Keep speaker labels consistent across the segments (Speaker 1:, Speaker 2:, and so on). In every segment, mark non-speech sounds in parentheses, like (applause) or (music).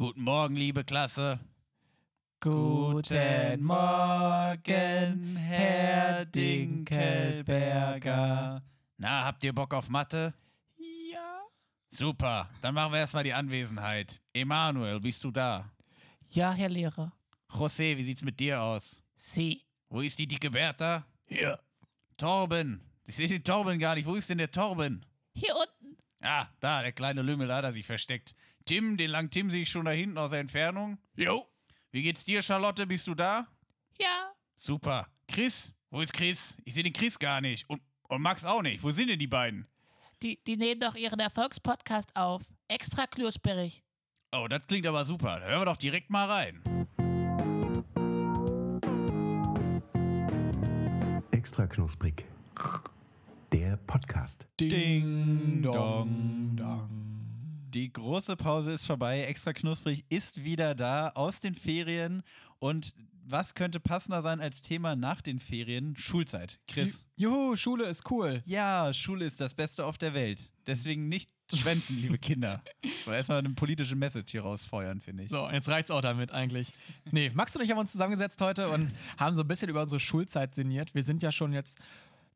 Speaker 1: Guten Morgen, liebe Klasse.
Speaker 2: Guten Morgen, Herr Dinkelberger.
Speaker 1: Na, habt ihr Bock auf Mathe?
Speaker 2: Ja.
Speaker 1: Super, dann machen wir erstmal die Anwesenheit. Emanuel, bist du da?
Speaker 2: Ja, Herr Lehrer.
Speaker 1: José, wie sieht's mit dir aus?
Speaker 2: Sie.
Speaker 1: Wo ist die dicke Bertha?
Speaker 2: Hier.
Speaker 1: Torben. Ich sehe den Torben gar nicht. Wo ist denn der Torben?
Speaker 2: Hier unten.
Speaker 1: Ah, da, der kleine Lümmel, da hat er sich versteckt. Tim, den langen Tim sehe ich schon da hinten aus der Entfernung.
Speaker 2: Jo.
Speaker 1: Wie geht's dir, Charlotte? Bist du da?
Speaker 2: Ja.
Speaker 1: Super. Chris? Wo ist Chris? Ich sehe den Chris gar nicht. Und, und Max auch nicht. Wo sind denn die beiden?
Speaker 2: Die, die nehmen doch ihren Erfolgspodcast auf. Extra knusprig.
Speaker 1: Oh, das klingt aber super. Da hören wir doch direkt mal rein.
Speaker 3: Extra knusprig. Der Podcast.
Speaker 1: Ding
Speaker 2: dong, dong.
Speaker 1: Die große Pause ist vorbei. Extra knusprig ist wieder da aus den Ferien. Und was könnte passender sein als Thema nach den Ferien? Schulzeit. Chris.
Speaker 4: Juhu, Schule ist cool.
Speaker 1: Ja, Schule ist das Beste auf der Welt. Deswegen nicht schwänzen, (laughs) liebe Kinder. Oder erstmal eine politische Message hier rausfeuern, finde ich.
Speaker 4: So, jetzt reicht's auch damit eigentlich. Nee, Max und ich haben uns zusammengesetzt heute und haben so ein bisschen über unsere Schulzeit sinniert. Wir sind ja schon jetzt,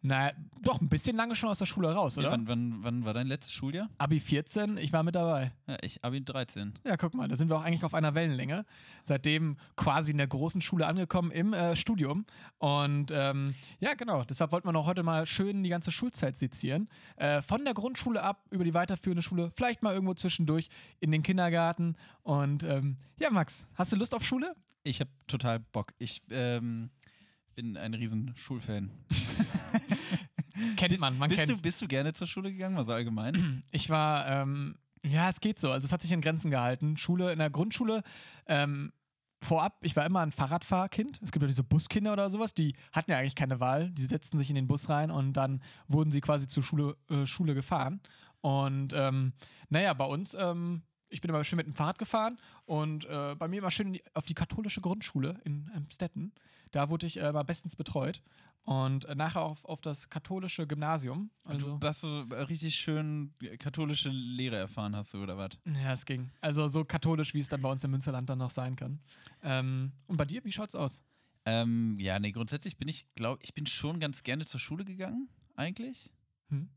Speaker 4: naja, doch ein bisschen lange schon aus der Schule raus, oder?
Speaker 1: Ja, wann, wann, wann war dein letztes Schuljahr?
Speaker 4: Abi 14, ich war mit dabei.
Speaker 1: Ja, ich Abi 13.
Speaker 4: Ja, guck mal, da sind wir auch eigentlich auf einer Wellenlänge. Seitdem quasi in der großen Schule angekommen im äh, Studium. Und ähm, ja, genau, deshalb wollten wir noch heute mal schön die ganze Schulzeit sezieren. Äh, von der Grundschule ab über die weiterführende Schule, vielleicht mal irgendwo zwischendurch in den Kindergarten. Und ähm, ja, Max, hast du Lust auf Schule?
Speaker 1: Ich habe total Bock. Ich ähm, bin ein riesen Schulfan. (laughs)
Speaker 4: Kennt
Speaker 1: bist,
Speaker 4: man, man
Speaker 1: bist
Speaker 4: kennt.
Speaker 1: Du, bist du gerne zur Schule gegangen, also allgemein? (clears throat)
Speaker 4: Ich war, ähm, ja, es geht so. Also es hat sich in Grenzen gehalten. Schule, in der Grundschule, ähm, vorab, ich war immer ein Fahrradfahrkind. Es gibt ja diese Buskinder oder sowas, die hatten ja eigentlich keine Wahl. Die setzten sich in den Bus rein und dann wurden sie quasi zur Schule, äh, Schule gefahren. Und ähm, naja, bei uns, ähm, ich bin immer schön mit dem Fahrrad gefahren und äh, bei mir immer schön die, auf die katholische Grundschule in Stetten. Da wurde ich äh, immer bestens betreut. Und äh, nachher auf, auf das katholische Gymnasium.
Speaker 1: Also, du hast so richtig schön katholische Lehre erfahren hast du, oder was?
Speaker 4: Ja, es ging. Also so katholisch, wie es dann bei uns im Münsterland dann noch sein kann. Ähm, und bei dir, wie schaut's aus?
Speaker 1: Ähm, ja, nee, grundsätzlich bin ich, glaube ich, bin schon ganz gerne zur Schule gegangen, eigentlich.
Speaker 4: Hm?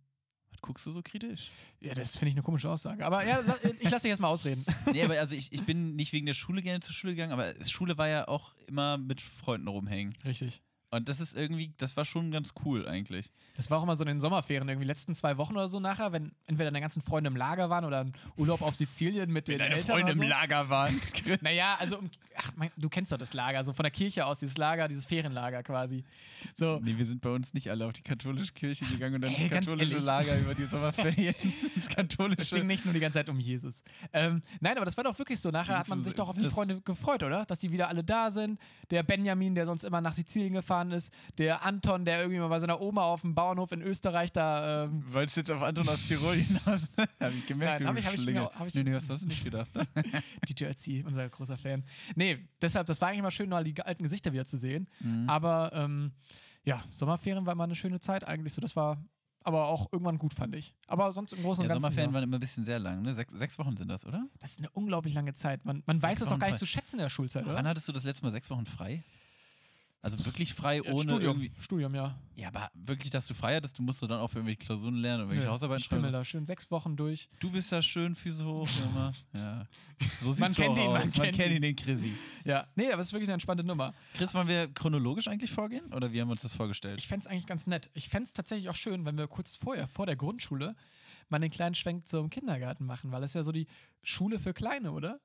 Speaker 1: Guckst du so kritisch?
Speaker 4: Ja, das finde ich eine komische Aussage. Aber ja, ich lasse dich erstmal ausreden. (laughs)
Speaker 1: nee, aber also ich, ich bin nicht wegen der Schule gerne zur Schule gegangen, aber Schule war ja auch immer mit Freunden rumhängen.
Speaker 4: Richtig.
Speaker 1: Und das ist irgendwie, das war schon ganz cool eigentlich.
Speaker 4: Das war auch immer so in den Sommerferien, irgendwie letzten zwei Wochen oder so nachher, wenn entweder deine ganzen Freunde im Lager waren oder ein Urlaub auf Sizilien mit den
Speaker 1: wenn deine
Speaker 4: Eltern
Speaker 1: Freunde
Speaker 4: so.
Speaker 1: im Lager waren. (laughs) Chris.
Speaker 4: Naja, also, ach, mein, du kennst doch das Lager, so von der Kirche aus, dieses Lager, dieses Ferienlager quasi. So.
Speaker 1: Nee, wir sind bei uns nicht alle auf die katholische Kirche gegangen und dann
Speaker 4: Ey,
Speaker 1: das katholische. Lager über die (laughs) Sommerferien. Das
Speaker 4: Es
Speaker 1: katholische.
Speaker 4: ging nicht nur die ganze Zeit um Jesus. Ähm, nein, aber das war doch wirklich so. Nachher hat man sich doch auf die Freunde gefreut, oder? Dass die wieder alle da sind. Der Benjamin, der sonst immer nach Sizilien gefahren ist. Der Anton, der irgendwie mal bei seiner Oma auf dem Bauernhof in Österreich da. Ähm,
Speaker 1: Wolltest du jetzt auf Anton aus Tirol hinaus? (laughs) Habe ich gemerkt,
Speaker 4: Nein,
Speaker 1: du
Speaker 4: ich- hab ich
Speaker 1: Schlinge.
Speaker 4: mir- hab ich-
Speaker 1: nee, nee, hast du das nicht gedacht. (laughs)
Speaker 4: DJ Ötzi, unser großer Fan. Nee, deshalb, das war eigentlich mal schön, mal die alten Gesichter wieder zu sehen.
Speaker 1: Mhm.
Speaker 4: Aber ähm, ja, Sommerferien war immer eine schöne Zeit eigentlich so. Das war aber auch irgendwann gut, fand ich. Aber sonst im Großen und
Speaker 1: Ja,
Speaker 4: Ganzen.
Speaker 1: Sommerferien
Speaker 4: ja.
Speaker 1: waren immer ein bisschen sehr lang, ne? Sechs, sechs Wochen sind das, oder?
Speaker 4: Das ist eine unglaublich lange Zeit. Man, man weiß es auch gar nicht
Speaker 1: frei.
Speaker 4: zu schätzen in der Schulzeit, oder?
Speaker 1: Wann hattest du das letzte Mal sechs Wochen frei? Also wirklich frei,
Speaker 4: Ja,
Speaker 1: ohne
Speaker 4: Studium,
Speaker 1: irgendwie.
Speaker 4: Studium, ja.
Speaker 1: Ja, aber wirklich, dass du frei hattest, du musst du dann auch für irgendwelche Klausuren lernen und irgendwelche
Speaker 4: Ja,
Speaker 1: Hausarbeiten
Speaker 4: ich pimmel
Speaker 1: schreiben.
Speaker 4: da schön sechs Wochen durch.
Speaker 1: Du bist da schön, Füße hoch, (laughs) immer. Ja. So sieht's
Speaker 4: Man kennt ihn, man
Speaker 1: man
Speaker 4: kennt
Speaker 1: kennt
Speaker 4: ihn.
Speaker 1: ihn, den Chrissy.
Speaker 4: Ja, nee, aber es ist wirklich eine entspannte Nummer.
Speaker 1: Chris, wollen wir chronologisch eigentlich vorgehen? Oder wie haben wir uns das vorgestellt?
Speaker 4: Ich fände es eigentlich ganz nett. Ich fände es tatsächlich auch schön, wenn wir kurz vorher, vor der Grundschule, mal den kleinen Schwenk zum Kindergarten machen, weil das ist ja so die Schule für Kleine, oder?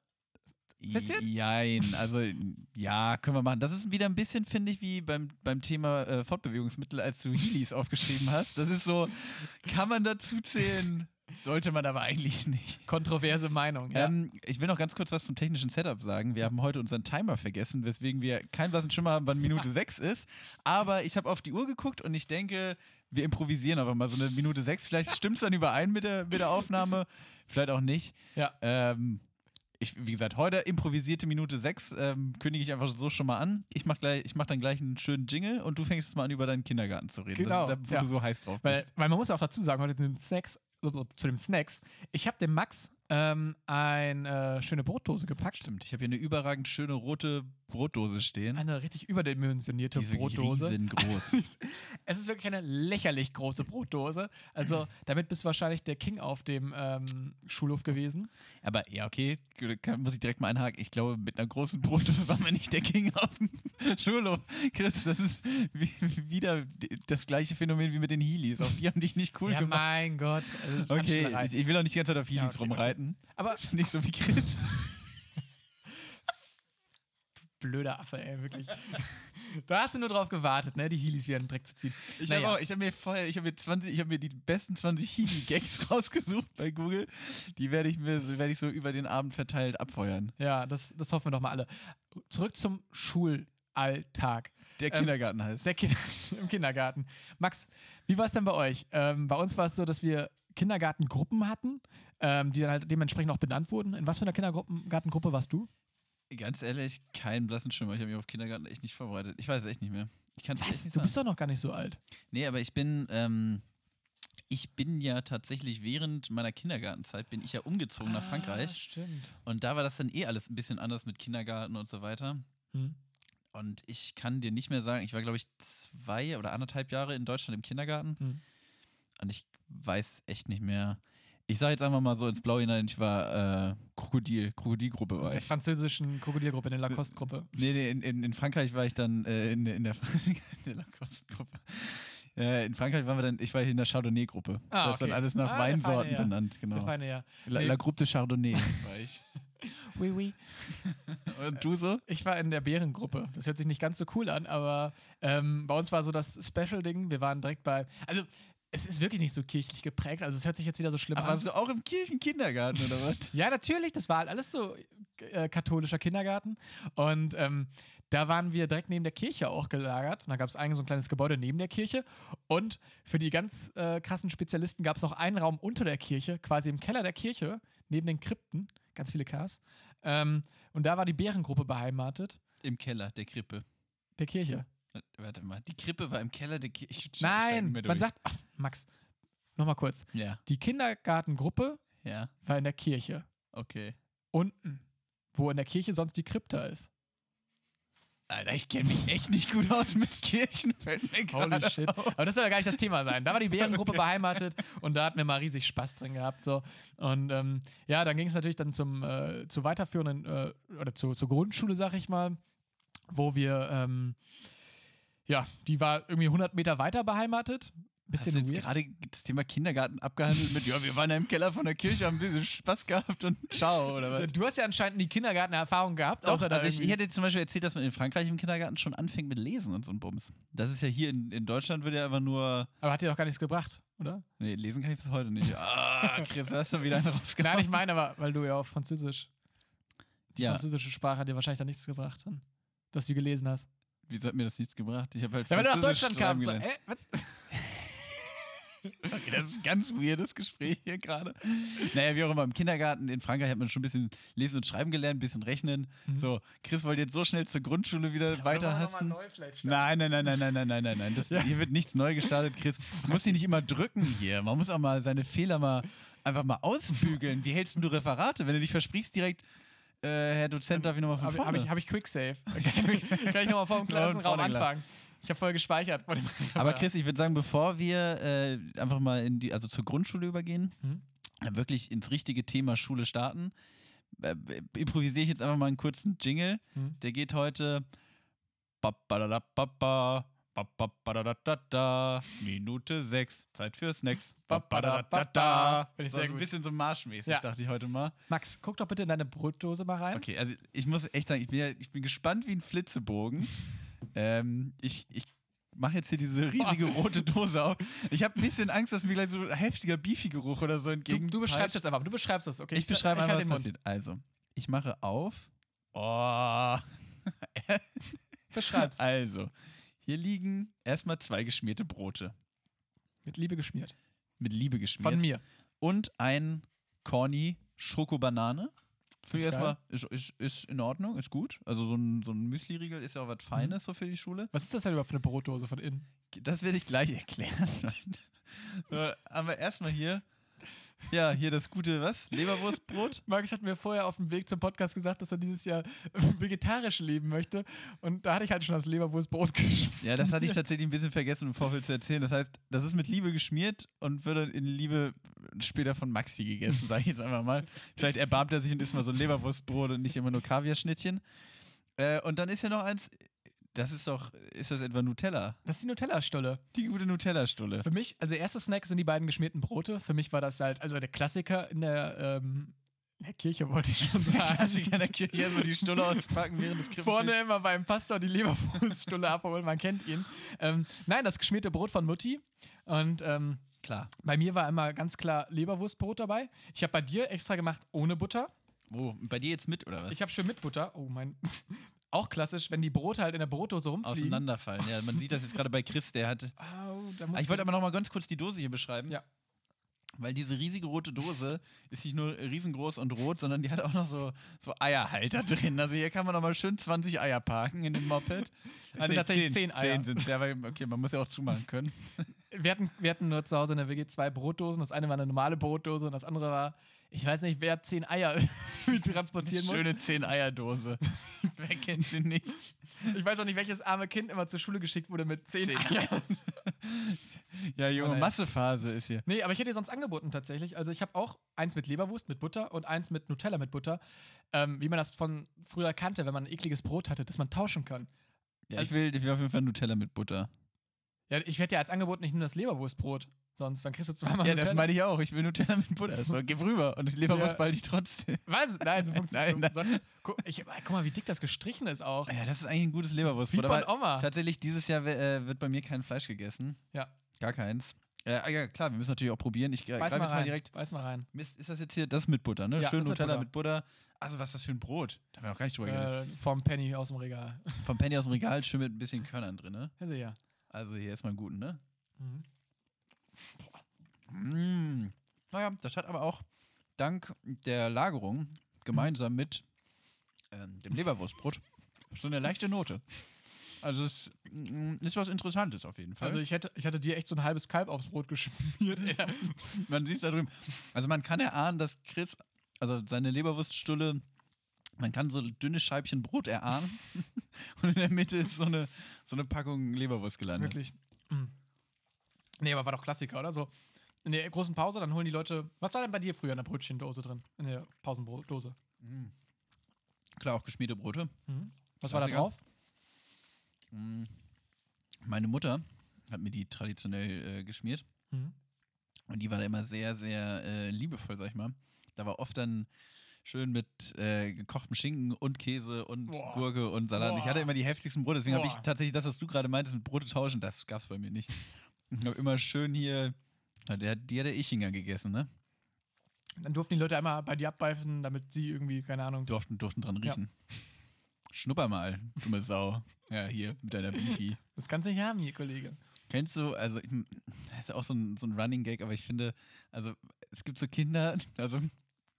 Speaker 4: Bisschen?
Speaker 1: Jein, also ja, können wir machen. Das ist wieder ein bisschen, finde ich, wie beim, beim Thema äh, Fortbewegungsmittel, als du Heelys aufgeschrieben hast. Das ist so, kann man dazu zählen? Sollte man aber eigentlich nicht.
Speaker 4: Kontroverse Meinung, ja.
Speaker 1: Ähm, ich will noch ganz kurz was zum technischen Setup sagen. Wir haben heute unseren Timer vergessen, weswegen wir keinen blassen Schimmer haben, wann Minute (laughs) 6 ist. Aber ich habe auf die Uhr geguckt und ich denke, wir improvisieren aber mal so eine Minute 6. Vielleicht stimmt es dann überein mit der, mit der Aufnahme, vielleicht auch nicht.
Speaker 4: ja.
Speaker 1: Ähm, ich, wie gesagt, heute improvisierte Minute 6 ähm, kündige ich einfach so schon mal an. Ich mache gleich, ich mach dann gleich einen schönen Jingle und du fängst jetzt mal an, über deinen Kindergarten zu reden.
Speaker 4: Genau,
Speaker 1: Das, da, wo
Speaker 4: ja.
Speaker 1: du so heiß drauf
Speaker 4: Weil,
Speaker 1: bist.
Speaker 4: weil man muss auch dazu sagen, heute zu den Snacks, zu den Snacks, ich habe dem Max ähm, eine schöne Brotdose gepackt.
Speaker 1: Stimmt, ich habe hier eine überragend schöne rote Brotdose stehen.
Speaker 4: Eine richtig überdimensionierte
Speaker 1: die ist
Speaker 4: Brotdose.
Speaker 1: riesengroß. (laughs)
Speaker 4: Es ist wirklich eine lächerlich große Brotdose. Also, damit bist du wahrscheinlich der King auf dem ähm, Schulhof gewesen.
Speaker 1: Aber ja, okay, kann, muss ich direkt mal einhaken. Ich glaube, mit einer großen Brotdose (laughs) war man nicht der King auf dem (laughs) Schulhof. Chris, das ist wie, wieder das gleiche Phänomen wie mit den Heelys. Auch die haben dich nicht cool
Speaker 4: ja,
Speaker 1: gemacht.
Speaker 4: mein Gott. Also,
Speaker 1: Okay, ich, ich will auch nicht die ganze Zeit auf Heelys
Speaker 4: Ja, okay, okay.
Speaker 1: rumreiten.
Speaker 4: Aber
Speaker 1: Nicht so wie Chris.
Speaker 4: Blöder Affe, ey, wirklich. (laughs) da hast du nur drauf gewartet, ne, die Heelys wieder in den Dreck zu ziehen.
Speaker 1: Ich
Speaker 4: Naja.
Speaker 1: habe hab mir vorher, ich habe mir 20, ich habe mir die besten 20 Heely-Gags (laughs) rausgesucht bei Google. Die werde ich mir, werde ich so über den Abend verteilt abfeuern.
Speaker 4: Ja, das, das hoffen wir doch mal alle. Zurück zum Schulalltag.
Speaker 1: Der
Speaker 4: Ähm,
Speaker 1: Kindergarten heißt.
Speaker 4: Der Kinder (laughs) im Kindergarten. Max, wie war es denn bei euch? Ähm, bei uns war es so, dass wir Kindergartengruppen hatten, ähm, die dann halt dementsprechend auch benannt wurden. In was für einer Kindergartengruppe warst du?
Speaker 1: Ganz ehrlich, keinen blassen Schimmer. Ich habe mich auf Kindergarten echt nicht vorbereitet. Ich weiß es echt nicht mehr. Ich kann
Speaker 4: Was? Du bist doch noch gar nicht so alt.
Speaker 1: Nee, aber ich bin, ähm, ich bin ja tatsächlich während meiner Kindergartenzeit bin ich ja umgezogen nach
Speaker 4: Ah,
Speaker 1: Frankreich.
Speaker 4: Stimmt.
Speaker 1: Und da war das dann eh alles ein bisschen anders mit Kindergarten und so weiter.
Speaker 4: Hm.
Speaker 1: Und ich kann dir nicht mehr sagen, ich war, glaube ich, zwei oder anderthalb Jahre in Deutschland im Kindergarten.
Speaker 4: Hm.
Speaker 1: Und ich weiß echt nicht mehr. Ich sage jetzt einfach mal so ins Blaue hinein, ich war äh, Krokodil, Krokodilgruppe war
Speaker 4: In der
Speaker 1: ich.
Speaker 4: französischen Krokodilgruppe, in der Lacoste-Gruppe.
Speaker 1: Nee, nee, in, in, in Frankreich war ich dann äh, in, in der, (laughs) in der Lacoste-Gruppe. Äh, in Frankreich waren wir dann, ich war hier in der Chardonnay-Gruppe.
Speaker 4: Ah,
Speaker 1: das ist dann
Speaker 4: okay.
Speaker 1: alles nach
Speaker 4: Ah, der
Speaker 1: Weinsorten
Speaker 4: Feine, ja.
Speaker 1: benannt,
Speaker 4: Der
Speaker 1: genau.
Speaker 4: feine, ja.
Speaker 1: La,
Speaker 4: Nee.
Speaker 1: La Groupe de Chardonnay war ich. (laughs)
Speaker 4: Oui, oui. (laughs)
Speaker 1: Und du so?
Speaker 4: Ich war in der Bärengruppe. Das hört sich nicht ganz so cool an, aber ähm, bei uns war so das Special-Ding. Wir waren direkt bei. Also, es ist wirklich nicht so kirchlich geprägt. Also, es hört sich jetzt wieder so schlimm
Speaker 1: Aber
Speaker 4: an.
Speaker 1: warst du auch im Kirchenkindergarten oder was? (laughs)
Speaker 4: Ja, natürlich. Das war halt alles so äh, katholischer Kindergarten. Und ähm, da waren wir direkt neben der Kirche auch gelagert. Und da gab es eigentlich so ein kleines Gebäude neben der Kirche. Und für die ganz äh, krassen Spezialisten gab es noch einen Raum unter der Kirche, quasi im Keller der Kirche, neben den Krypten. Ganz viele Ks. Ähm, und da war die Bärengruppe beheimatet,
Speaker 1: Im Keller der Krippe.
Speaker 4: der Kirche.
Speaker 1: Warte mal, die Krippe war im Keller der Kirche. (laughs)
Speaker 4: Nein, man sagt, ach, Max, nochmal kurz.
Speaker 1: Ja,
Speaker 4: Die Kindergartengruppe
Speaker 1: ja,
Speaker 4: war in der Kirche.
Speaker 1: okay.
Speaker 4: Unten, wo in der Kirche sonst die Krypta ist.
Speaker 1: Alter, ich kenne mich echt nicht gut aus mit Kirchen,
Speaker 4: Holy shit.
Speaker 1: auf.
Speaker 4: Aber das soll ja gar nicht das Thema sein. Da war die (laughs) Bärengruppe beheimatet und da hatten wir mal riesig Spaß drin gehabt. So. Und ähm, ja, dann ging es natürlich dann zum, äh, zur weiterführenden äh, oder zur, zur Grundschule, sag ich mal, wo wir, ähm, ja, die war irgendwie 100 Meter weiter beheimatet.
Speaker 1: Hast du
Speaker 4: Bisschen
Speaker 1: jetzt gerade das Thema Kindergarten abgehandelt mit, ja, wir waren ja im Keller von der Kirche, haben ein bisschen Spaß gehabt und ciao, oder was?
Speaker 4: Du hast ja anscheinend die Kindergartenerfahrung gehabt,
Speaker 1: Doch,
Speaker 4: außer da
Speaker 1: also ich, ich hätte zum Beispiel erzählt, dass man in Frankreich im Kindergarten schon anfängt mit Lesen und so ein Bums. Das ist ja hier in, in Deutschland wird ja einfach nur.
Speaker 4: Aber hat dir doch gar nichts gebracht, oder?
Speaker 1: Nee, lesen kann ich bis heute nicht. Ah, Chris, da hast du wieder einen rausgenommen.
Speaker 4: Nein, ich meine aber, weil du ja auf Französisch. Die
Speaker 1: Ja.
Speaker 4: französische Sprache hat dir wahrscheinlich da nichts gebracht, dass du gelesen hast.
Speaker 1: Wieso hat mir das nichts gebracht? Ich habe halt
Speaker 4: Ja, weil du nach Deutschland kamst. So, äh, was? (laughs)
Speaker 1: Okay, das ist ein ganz weirdes Gespräch hier gerade. Naja, wie auch immer, im Kindergarten in Frankreich hat man schon ein bisschen lesen und schreiben gelernt, ein bisschen rechnen.
Speaker 4: Mhm.
Speaker 1: So, Chris wollte jetzt so schnell zur Grundschule wieder weiterhasten.
Speaker 4: Nein.
Speaker 1: Nein, nein, nein, nein, nein, nein, nein, nein, nein. Das, (laughs) Hier wird nichts neu gestartet, Chris. Man muss sich nicht immer drücken hier. Man muss auch mal seine Fehler mal einfach mal ausbügeln. Wie hältst du Referate? Wenn du dich versprichst direkt, äh, Herr Dozent, darf ich nochmal von
Speaker 4: Habe
Speaker 1: vorne?
Speaker 4: hab ich, hab ich Quicksave. (laughs) kann ich, nochmal vor dem (laughs) Klassenraum anfangen. Ich habe voll gespeichert.
Speaker 1: Aber Chris, ich würde sagen, bevor wir äh, einfach mal in die, also zur Grundschule übergehen,
Speaker 4: Mhm.
Speaker 1: wirklich ins richtige Thema Schule starten, äh, improvisiere ich jetzt einfach mal einen kurzen Jingle.
Speaker 4: Mhm.
Speaker 1: Der geht heute. ba- ba- da- da- ba- ba, ba- ba- ba- da- da- da- Minute 6, Zeit für Snacks. Ba- da- da- da-.
Speaker 4: Finde ich sehr
Speaker 1: so ein
Speaker 4: gut.
Speaker 1: bisschen so marschmäßig,
Speaker 4: Ja.
Speaker 1: dachte ich heute mal.
Speaker 4: Max, guck doch bitte in deine Brotdose mal rein.
Speaker 1: Okay, also ich muss echt sagen, ich bin, ja, ich bin gespannt wie ein Flitzebogen. ähm, ich ich mache jetzt hier diese riesige rote Dose auf. Ich habe ein bisschen Angst, dass mir gleich so ein heftiger Beefy-Geruch oder so
Speaker 4: Du,
Speaker 1: entgegen.
Speaker 4: du beschreibst jetzt einfach. Du beschreibst das, okay?
Speaker 1: Ich beschreibe
Speaker 4: halt
Speaker 1: einfach,
Speaker 4: den
Speaker 1: was passiert. Also, ich mache auf. Oh.
Speaker 4: Beschreib's. (laughs)
Speaker 1: Also, hier liegen erstmal zwei geschmierte Brote.
Speaker 4: Mit Liebe geschmiert.
Speaker 1: Mit Liebe geschmiert.
Speaker 4: Von mir.
Speaker 1: Und ein Corny Schokobanane. Finde ich
Speaker 4: Ist
Speaker 1: erstmal, ist, ist, ist in Ordnung, ist gut. Also so ein, so ein Müsli-Riegel ist ja auch was Feines so für die Schule.
Speaker 4: Was ist das denn überhaupt für eine Brotdose von innen?
Speaker 1: Das werde ich gleich (laughs) erklären. wir erstmal hier Ja, hier das gute, was? Leberwurstbrot? (laughs)
Speaker 4: Markus hat mir vorher auf dem Weg zum Podcast gesagt, dass er dieses Jahr (laughs) vegetarisch leben möchte. Und da hatte ich halt schon das Leberwurstbrot (laughs) geschmiert.
Speaker 1: Ja, das hatte ich tatsächlich ein bisschen vergessen im Vorfeld zu erzählen. Das heißt, das ist mit Liebe geschmiert und wird dann in Liebe später von Maxi gegessen, sage ich jetzt einfach mal. Vielleicht erbarmt er sich und isst mal so ein Leberwurstbrot und nicht immer nur Kaviarschnittchen. Äh, und dann ist ja noch eins, das ist doch, ist das etwa Nutella?
Speaker 4: Das ist die Nutella-Stulle.
Speaker 1: Die gute Nutella-Stulle.
Speaker 4: Für mich, also erster Snack sind die beiden geschmierten Brote. Für mich war das halt, also der Klassiker in der, ähm, in der Kirche wollte ich schon sagen.
Speaker 1: Klassiker in der Kirche erstmal die Stulle auspacken während des Krippens.
Speaker 4: Vorne immer beim Pastor die Leberwurststulle (laughs) abholen, man kennt ihn. Ähm, nein, das geschmierte Brot von Mutti. Und ähm,
Speaker 1: Klar.
Speaker 4: bei mir war immer ganz klar Leberwurstbrot dabei. Ich habe bei dir extra gemacht ohne Butter.
Speaker 1: Wo? Bei dir jetzt mit, oder was?
Speaker 4: Ich habe schön mit Butter. Oh mein. Auch klassisch, wenn die Brote halt in der Brotdose rumfliegen.
Speaker 1: Auseinanderfallen. Ja, man sieht das jetzt gerade bei Chris, der hat. (laughs) Ah, ich wollte aber noch mal ganz kurz die Dose hier beschreiben.
Speaker 4: Ja.
Speaker 1: Weil diese riesige rote Dose ist nicht nur riesengroß und rot, sondern die hat auch noch so, so Eierhalter drin. Also hier kann man noch mal schön 20 Eier parken in dem Moped. (laughs)
Speaker 4: Es sind tatsächlich 10 Eier.
Speaker 1: 10 sind ja, okay, man muss ja auch zumachen können.
Speaker 4: wir, hatten, wir hatten nur zu Hause in der WG zwei Brotdosen. Das eine war eine normale Brotdose und das andere war, ich weiß nicht, wer zehn Eier (laughs) transportieren muss.
Speaker 1: Schöne 10 Eierdose. (laughs) Wer kennt sie nicht?
Speaker 4: Ich weiß auch nicht, welches arme Kind immer zur Schule geschickt wurde mit zehn,
Speaker 1: Zehn
Speaker 4: Eiern. (laughs)
Speaker 1: Ja, junge
Speaker 4: Oh.
Speaker 1: Massephase ist hier.
Speaker 4: Nee, aber ich hätte dir sonst angeboten tatsächlich. Also ich habe auch eins mit Leberwurst mit Butter und eins mit Nutella mit Butter. Ähm, wie man das von früher kannte, wenn man ein ekliges Brot hatte, das man tauschen kann.
Speaker 1: Ja, ich will, ich will auf jeden Fall Nutella mit Butter.
Speaker 4: Ja, ich hätte ja als Angebot nicht nur das Leberwurstbrot, sonst dann kriegst du zweimal
Speaker 1: Ja, das
Speaker 4: Nutella.
Speaker 1: meine ich auch. Ich will Nutella mit Butter. So, gib rüber. Und die Leberwurst
Speaker 4: Ja.
Speaker 1: behalte ich trotzdem.
Speaker 4: Was? Nein, so (laughs) funktioniert
Speaker 1: Nein,
Speaker 4: so, guck, ich, guck mal, wie dick das gestrichen ist auch.
Speaker 1: Ja, das ist eigentlich ein gutes
Speaker 4: Wie
Speaker 1: Leberwurstbrot.
Speaker 4: von
Speaker 1: Aber
Speaker 4: Oma.
Speaker 1: tatsächlich, dieses Jahr äh, wird bei mir kein Fleisch gegessen.
Speaker 4: Ja.
Speaker 1: Gar keins. Äh, ah ja, klar, wir müssen natürlich auch probieren. Ich greife jetzt mal direkt.
Speaker 4: Beiß mal rein.
Speaker 1: Mist, ist das jetzt hier? Das mit Butter, ne?
Speaker 4: Ja,
Speaker 1: Schön
Speaker 4: das mit
Speaker 1: Nutella
Speaker 4: Butter.
Speaker 1: mit Butter. Also, was ist das für ein Brot? Da haben wir noch gar nicht drüber geredet.
Speaker 4: Äh, vom Penny aus dem Regal.
Speaker 1: Vom Penny aus dem Regal, schön mit ein bisschen Körnern drin, ne?
Speaker 4: Ja, sicher.
Speaker 1: Also, hier erstmal einen guten, ne?
Speaker 4: Mhm.
Speaker 1: Mm. Naja, das hat aber auch dank der Lagerung gemeinsam mit ähm, dem Leberwurstbrot (laughs) so eine leichte Note. Also es mm, ist was Interessantes auf jeden Fall.
Speaker 4: Also ich hätte, ich hatte dir echt so ein halbes Kalb aufs Brot geschmiert. (laughs)
Speaker 1: man sieht es da drüben. Also man kann erahnen, dass Chris, also seine Leberwurststulle, man kann so dünne Scheibchen Brot erahnen (laughs) und in der Mitte ist so eine, so eine Packung Leberwurst gelandet.
Speaker 4: Wirklich. Mhm. Nee, aber war doch Klassiker, oder? So in der großen Pause, dann holen die Leute. Was war denn bei dir früher in der Brötchendose drin? In der Pausenbrotdose.
Speaker 1: Mm. Klar, auch geschmierte Brote.
Speaker 4: Was war da
Speaker 1: Klassiker.
Speaker 4: drauf?
Speaker 1: Mm. Meine Mutter hat mir die traditionell äh, geschmiert.
Speaker 4: Mhm.
Speaker 1: Und die war da immer sehr, sehr äh, liebevoll, sag ich mal. Da war oft dann schön mit äh, gekochtem Schinken und Käse und
Speaker 4: Boah.
Speaker 1: Gurke und Salat. Ich
Speaker 4: Boah.
Speaker 1: hatte immer die heftigsten Brote, deswegen habe ich tatsächlich das, was du gerade meintest, mit Brote tauschen, das gab es bei mir nicht. Ich habe immer schön hier, der, die hat der Ichinger gegessen, ne?
Speaker 4: Dann durften die Leute einmal bei dir abbeißen, damit sie irgendwie, keine Ahnung.
Speaker 1: Durften, durften dran
Speaker 4: Ja.
Speaker 1: riechen. Schnupper mal, dumme Sau. Ja, hier, mit deiner Beefy.
Speaker 4: Das kannst du nicht haben, hier, Kollege.
Speaker 1: Kennst du, also ich, das ist auch so ein, so ein Running Gag, aber ich finde, also es gibt so Kinder, (laughs) also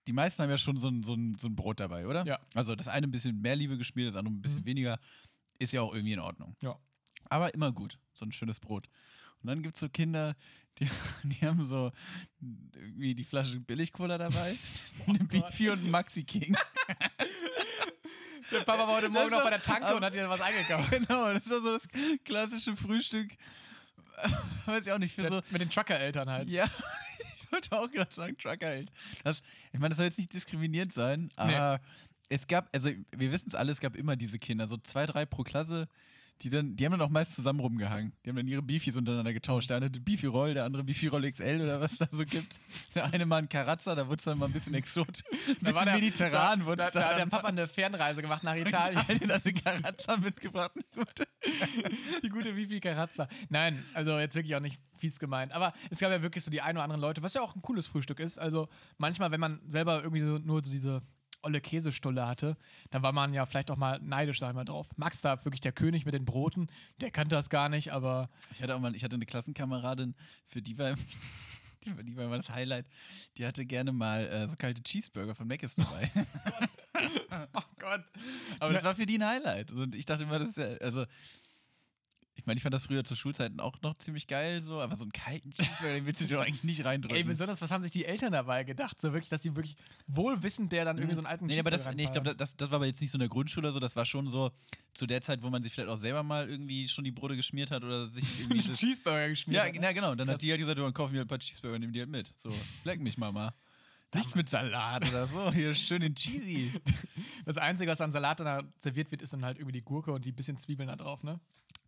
Speaker 1: die meisten haben ja schon so ein, so ein, so ein Brot dabei, oder?
Speaker 4: Ja.
Speaker 1: Also das eine ein bisschen mehr Liebe gespielt, das andere ein bisschen
Speaker 4: Mhm.
Speaker 1: weniger, ist ja auch irgendwie in Ordnung.
Speaker 4: Ja.
Speaker 1: Aber immer gut, so ein schönes Brot. Und dann gibt es so Kinder, (laughs) die, die haben so irgendwie die Flasche Billig-Cola dabei, (laughs) eine Beefy und einen Maxi King. (laughs)
Speaker 4: Der Papa war heute Morgen noch bei der Tanke
Speaker 1: aber-
Speaker 4: und hat dir was eingekauft.
Speaker 1: genau, das ist so das klassische Frühstück. Weiß ich auch nicht, für so,
Speaker 4: Mit den Trucker-Eltern halt.
Speaker 1: Ja, wollte auch gerade sagen, Trucker halt. Das, ich meine, das soll jetzt nicht diskriminierend sein, aber es gab, also wir wissen es alle, es gab immer diese Kinder, so zwei, drei pro Klasse, die dann, die haben dann auch meist zusammen rumgehangen. Die haben dann ihre Beefies untereinander getauscht. Der eine hatte Beefy Roll, der andere Beefy Roll XL oder was da so gibt. Der eine mal ein Karazza, da wurde es dann mal ein bisschen exotisch. (laughs) Ein
Speaker 4: Da
Speaker 1: bisschen
Speaker 4: war der,
Speaker 1: mediterran
Speaker 4: da,
Speaker 1: wurde
Speaker 4: da,
Speaker 1: es
Speaker 4: da
Speaker 1: dann.
Speaker 4: hat der Papa eine Fernreise gemacht nach Italien.
Speaker 1: Italien hat eine Karazza mitgebracht. eine gute. (laughs)
Speaker 4: Die gute Vivi Carazza. Nein, also jetzt wirklich auch nicht fies gemeint. Aber es gab ja wirklich so die ein oder anderen Leute, was ja auch ein cooles Frühstück ist. Also manchmal, wenn man selber irgendwie so, nur so diese olle Käsestulle hatte, dann war man ja vielleicht auch mal neidisch, sag ich mal, drauf. Max da wirklich der König mit den Broten, der kannte das gar nicht, aber
Speaker 1: Ich hatte auch mal, ich hatte eine Klassenkameradin, für die war, (laughs) die die war immer das Highlight. Die hatte gerne mal äh, so kalte Cheeseburger von Mc's dabei. (laughs)
Speaker 4: oh Gott.
Speaker 1: Aber das war für die ein Highlight. Und ich dachte immer, das ist ja, also Ich meine, ich fand das früher zu Schulzeiten auch noch ziemlich geil, so, aber so einen kalten Cheeseburger, den willst du dir doch eigentlich nicht reindrücken.
Speaker 4: Ey, besonders, was haben sich die Eltern dabei gedacht? So wirklich, dass die wirklich wohlwissend der dann irgendwie so einen alten
Speaker 1: Nee, aber das,
Speaker 4: Cheeseburger
Speaker 1: nee, ich glaube, das, das war aber jetzt nicht so in der Grundschule so, das war schon so zu der Zeit, wo man sich vielleicht auch selber mal irgendwie schon die Brote geschmiert hat oder sich (laughs) irgendwie. das,
Speaker 4: Cheeseburger geschmiert
Speaker 1: ja,
Speaker 4: hat, ne?
Speaker 1: na, genau. Dann
Speaker 4: Krass.
Speaker 1: hat die halt gesagt, du kauf mir ein paar Cheeseburger und nimm die halt mit. So, (laughs) leck mich, Mama. Nichts mit Salat oder so, hier schön in cheesy. (laughs)
Speaker 4: Das Einzige, was an Salat dann da serviert wird, ist dann halt irgendwie die Gurke und die bisschen Zwiebeln da drauf, ne?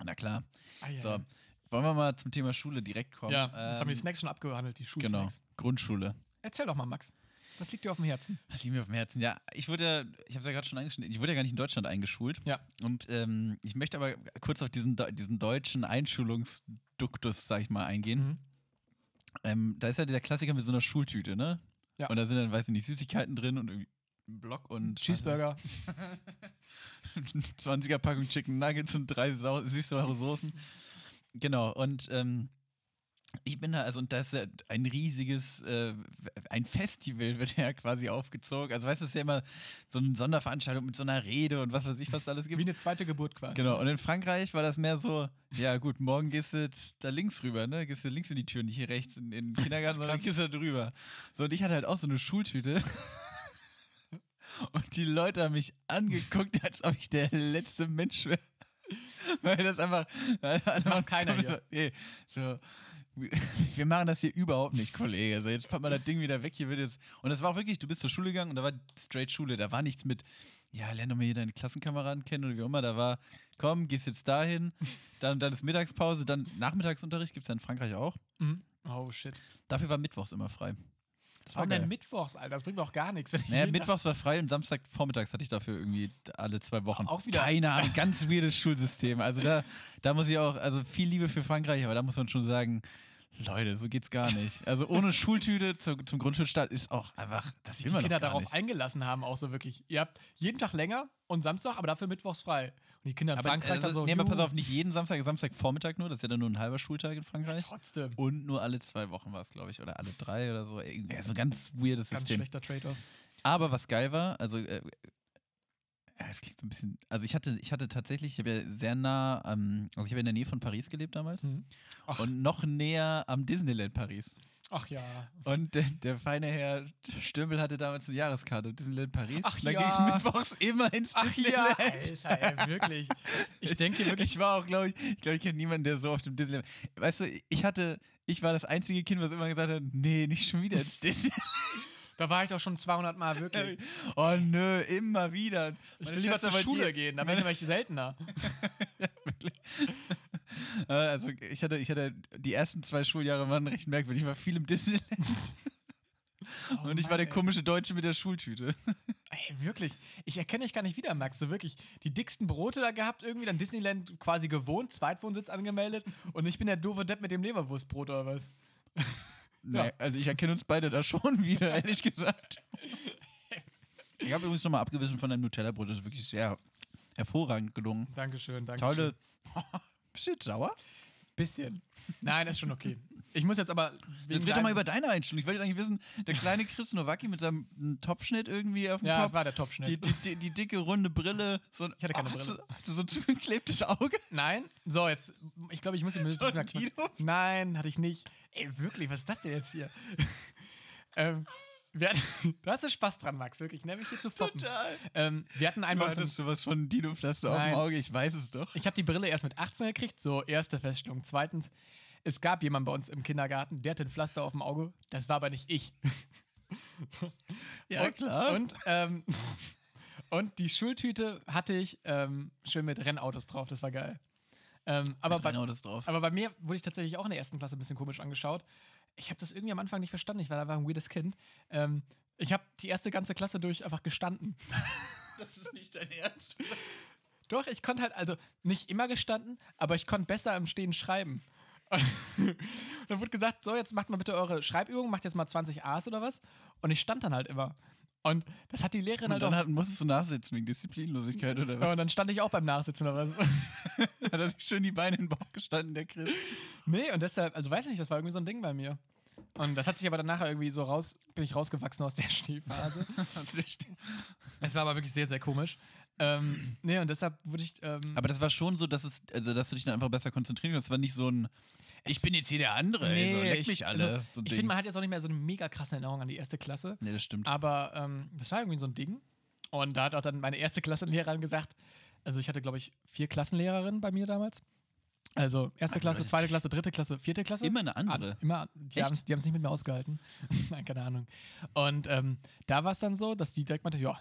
Speaker 1: Na klar.
Speaker 4: Ah, ja,
Speaker 1: So,
Speaker 4: ja.
Speaker 1: wollen wir mal zum Thema Schule direkt kommen?
Speaker 4: Ja, jetzt haben wir die
Speaker 1: Ähm,
Speaker 4: Snacks schon abgehandelt, die
Speaker 1: Genau,
Speaker 4: Schulsnacks.
Speaker 1: Grundschule.
Speaker 4: Erzähl doch mal, Max. Was liegt dir auf dem Herzen?
Speaker 1: Das liegt mir auf dem Herzen. Ja, ich wurde ja, ich habe es ja gerade schon angeschnitten, ich wurde ja gar nicht in Deutschland eingeschult.
Speaker 4: Ja.
Speaker 1: Und ähm, ich möchte aber kurz auf diesen, diesen deutschen Einschulungsduktus, sag ich mal, eingehen.
Speaker 4: Mhm.
Speaker 1: Ähm, da ist ja dieser Klassiker mit so einer Schultüte, ne?
Speaker 4: Ja.
Speaker 1: Und da sind dann, weiß ich nicht, Süßigkeiten drin und irgendwie ein Block und
Speaker 4: Cheeseburger. (laughs) (laughs)
Speaker 1: 20er Packung Chicken Nuggets und drei sau süß-saure Soßen. Genau, und ähm, ich bin da, also, und das ist ein riesiges, äh, ein Festival wird ja quasi aufgezogen. Also, weißt du, es ist ja immer so eine Sonderveranstaltung mit so einer Rede und was weiß ich, was es alles
Speaker 4: Wie
Speaker 1: gibt.
Speaker 4: eine zweite Geburt quasi.
Speaker 1: Genau, und in Frankreich war das mehr so, ja gut, morgen gehst du da links rüber, ne? Gehst du links in die Tür, nicht hier rechts in, in den Kindergarten, sondern gehst du da drüber. So, und ich hatte halt auch so eine Schultüte. Und die Leute haben mich angeguckt, (laughs) als ob ich der letzte Mensch wäre. Weil das einfach. Das
Speaker 4: macht keiner hier.
Speaker 1: Nee, so. Wir machen das hier überhaupt nicht, Kollege. Also jetzt packt mal das Ding wieder weg. Hier wird jetzt. Und das war auch wirklich, du bist zur Schule gegangen und da war straight Schule. Da war nichts mit, ja, lern doch mal hier deine Klassenkameraden kennen oder wie auch immer. Da war, komm, gehst jetzt dahin, dann, dann ist Mittagspause, dann Nachmittagsunterricht gibt es ja in Frankreich auch.
Speaker 4: Mhm. Oh shit.
Speaker 1: Dafür war Mittwochs immer frei. Das war geil.
Speaker 4: Mittwochs, Alter? Das bringt mir auch gar nichts.
Speaker 1: Naja, Mittwochs war frei und Samstag vormittags hatte ich dafür irgendwie alle zwei Wochen.
Speaker 4: Auch wieder-
Speaker 1: Keine Ahnung, (laughs) ganz weirdes Schulsystem. Also da, da muss ich auch, also viel Liebe für Frankreich, aber da muss man schon sagen, Leute, so geht's gar nicht. Also ohne Schultüte zu, zum Grundschulstart ist auch einfach, das
Speaker 4: sich die Kinder darauf
Speaker 1: nicht.
Speaker 4: eingelassen haben, auch so wirklich. Ihr habt jeden Tag länger und Samstag, aber dafür Mittwochs frei. Die Kinder in
Speaker 1: Aber,
Speaker 4: Frankreich
Speaker 1: also,
Speaker 4: dann so.
Speaker 1: nee, aber pass auf, nicht jeden Samstag, Samstagvormittag nur, das ist ja dann nur ein halber Schultag in Frankreich.
Speaker 4: Trotzdem.
Speaker 1: Und nur alle zwei Wochen war es, glaube ich, oder alle drei oder so. Irgendwie so ein ganz weirdes
Speaker 4: Ganz
Speaker 1: System.
Speaker 4: schlechter Trade-off.
Speaker 1: Aber was geil war, also äh, ja, das klingt so ein bisschen. Also ich hatte, ich hatte tatsächlich, ich habe ja sehr nah, ähm, also ich habe in der Nähe von Paris gelebt damals
Speaker 4: Mhm.
Speaker 1: Und noch näher am Disneyland Paris.
Speaker 4: Ach ja.
Speaker 1: Und der, der feine Herr Stümpel hatte damals eine Jahreskarte Disneyland Paris.
Speaker 4: Ach
Speaker 1: da
Speaker 4: ja.
Speaker 1: ging es mittwochs immer ins
Speaker 4: Ach ja,
Speaker 1: Disneyland.
Speaker 4: Alter, ey, wirklich. Ich denke wirklich.
Speaker 1: Ich war auch, glaube ich, ich glaube, ich kenne niemanden, der so auf dem Disneyland. Weißt du, ich hatte, ich war das einzige Kind, was immer gesagt hat, nee, nicht schon wieder ins Disneyland.
Speaker 4: Da war ich doch schon 200 Mal wirklich. (laughs)
Speaker 1: oh nö, immer wieder.
Speaker 4: Ich will lieber zur Schule
Speaker 1: je-
Speaker 4: gehen, da bin ich nämlich seltener. (laughs)
Speaker 1: Äh, (laughs) Also ich hatte, ich hatte die ersten zwei Schuljahre waren recht merkwürdig. Ich war viel im Disneyland (laughs)
Speaker 4: Oh
Speaker 1: und ich war der komische Deutsche mit der Schultüte. (laughs)
Speaker 4: Ey, wirklich. Ich erkenne dich gar nicht wieder, Max. So wirklich. Die dicksten Brote da gehabt, irgendwie dann Disneyland quasi gewohnt, Zweitwohnsitz angemeldet und ich bin der doofe Depp mit dem Leberwurstbrot oder was?
Speaker 1: Nee, also ich erkenne uns beide da schon wieder, ehrlich gesagt. Ich habe übrigens nochmal abgewissen von deinem Nutella-Brot. Das ist wirklich sehr hervorragend gelungen.
Speaker 4: Dankeschön, danke.
Speaker 1: Tolle. Jetzt sauer?
Speaker 4: Bisschen. Nein, ist schon okay. Ich muss jetzt aber.
Speaker 1: Jetzt red doch mal über deine Einstellung. Ich wollte jetzt eigentlich wissen, der kleine Chris Nowacki mit seinem Topfschnitt irgendwie auf dem
Speaker 4: Ja, das
Speaker 1: Kopf.
Speaker 4: war der Topfschnitt.
Speaker 1: Die, die, die, die dicke, runde Brille. So ein,
Speaker 4: Ich hatte keine
Speaker 1: oh,
Speaker 4: Brille.
Speaker 1: Hast du so ein zugeklebtes Auge?
Speaker 4: Nein. So, jetzt. Ich glaube, ich muss ihm
Speaker 1: So?
Speaker 4: Nein, hatte ich nicht. Ey, wirklich, was ist das denn jetzt hier? (laughs) ähm, wir hatten, (laughs) du hast ja Spaß dran, Max, wirklich, ne? Mich hier zu foppen.
Speaker 1: Total.
Speaker 4: Ähm, wir hatten einen
Speaker 1: Du hattest sowas von Dino-Pflaster auf dem. Auge, ich weiß es doch.
Speaker 4: Ich habe die Brille erst mit 18 gekriegt, so erste Feststellung. Zweitens, es gab jemanden bei uns im Kindergarten, der hatte ein Pflaster auf dem Auge, das war aber nicht ich. (laughs)
Speaker 1: Ja,
Speaker 4: und,
Speaker 1: klar.
Speaker 4: Und, ähm, (laughs) und die Schultüte hatte ich ähm, schön mit Rennautos drauf, das war geil. Ähm, aber, bei, aber bei mir wurde ich tatsächlich auch in der ersten Klasse ein bisschen komisch angeschaut. Ich habe das irgendwie am Anfang nicht verstanden, ich war einfach ein weirdes Kind. Ähm, ich habe die erste ganze Klasse durch einfach gestanden. (laughs)
Speaker 1: Das ist nicht dein Ernst.
Speaker 4: Doch, ich konnte halt, also nicht immer gestanden, aber ich konnte besser im Stehen schreiben. Und (laughs) dann wurde gesagt, so, jetzt macht mal bitte eure Schreibübung, macht jetzt mal 20 A's oder was. Und ich stand dann halt immer. Und das hat die Lehrerin
Speaker 1: Und
Speaker 4: halt
Speaker 1: dann
Speaker 4: auch.
Speaker 1: hat, musstest du nachsitzen wegen Disziplinlosigkeit oder
Speaker 4: Ja,
Speaker 1: was?
Speaker 4: und dann stand ich auch beim Nachsitzen oder was. (laughs)
Speaker 1: hat er sich schön die Beine in den Bauch gestanden, der Chris.
Speaker 4: nee, und deshalb, also weiß ich nicht, das war irgendwie so ein Ding bei mir. Und das hat sich aber dann nachher irgendwie so raus, bin ich rausgewachsen aus der (laughs) Stehphase. (laughs) es war aber wirklich sehr, sehr komisch. Ähm, nee, und deshalb würde ich. Ähm,
Speaker 1: Aber das war schon so, dass es, also dass du dich dann einfach besser konzentrieren kannst. Das war nicht so ein, ich bin jetzt hier der andere, ey, so, leck
Speaker 4: ich-
Speaker 1: mich alle.
Speaker 4: Also,
Speaker 1: so
Speaker 4: ich finde, man hat jetzt auch nicht mehr so eine mega krasse Erinnerung an die erste Klasse.
Speaker 1: Nee, das stimmt.
Speaker 4: Aber ähm, das war irgendwie so ein Ding. Und da hat auch dann meine erste Klassenlehrerin gesagt, also ich hatte, glaube ich, vier Klassenlehrerinnen bei mir damals. Also erste Klasse, zweite Klasse, dritte Klasse, vierte Klasse.
Speaker 1: Immer eine andere.
Speaker 4: An, immer, die haben es nicht mit mir ausgehalten. (laughs) Nein, keine Ahnung. Und ähm, da war es dann so, dass die direkt meinte, ja,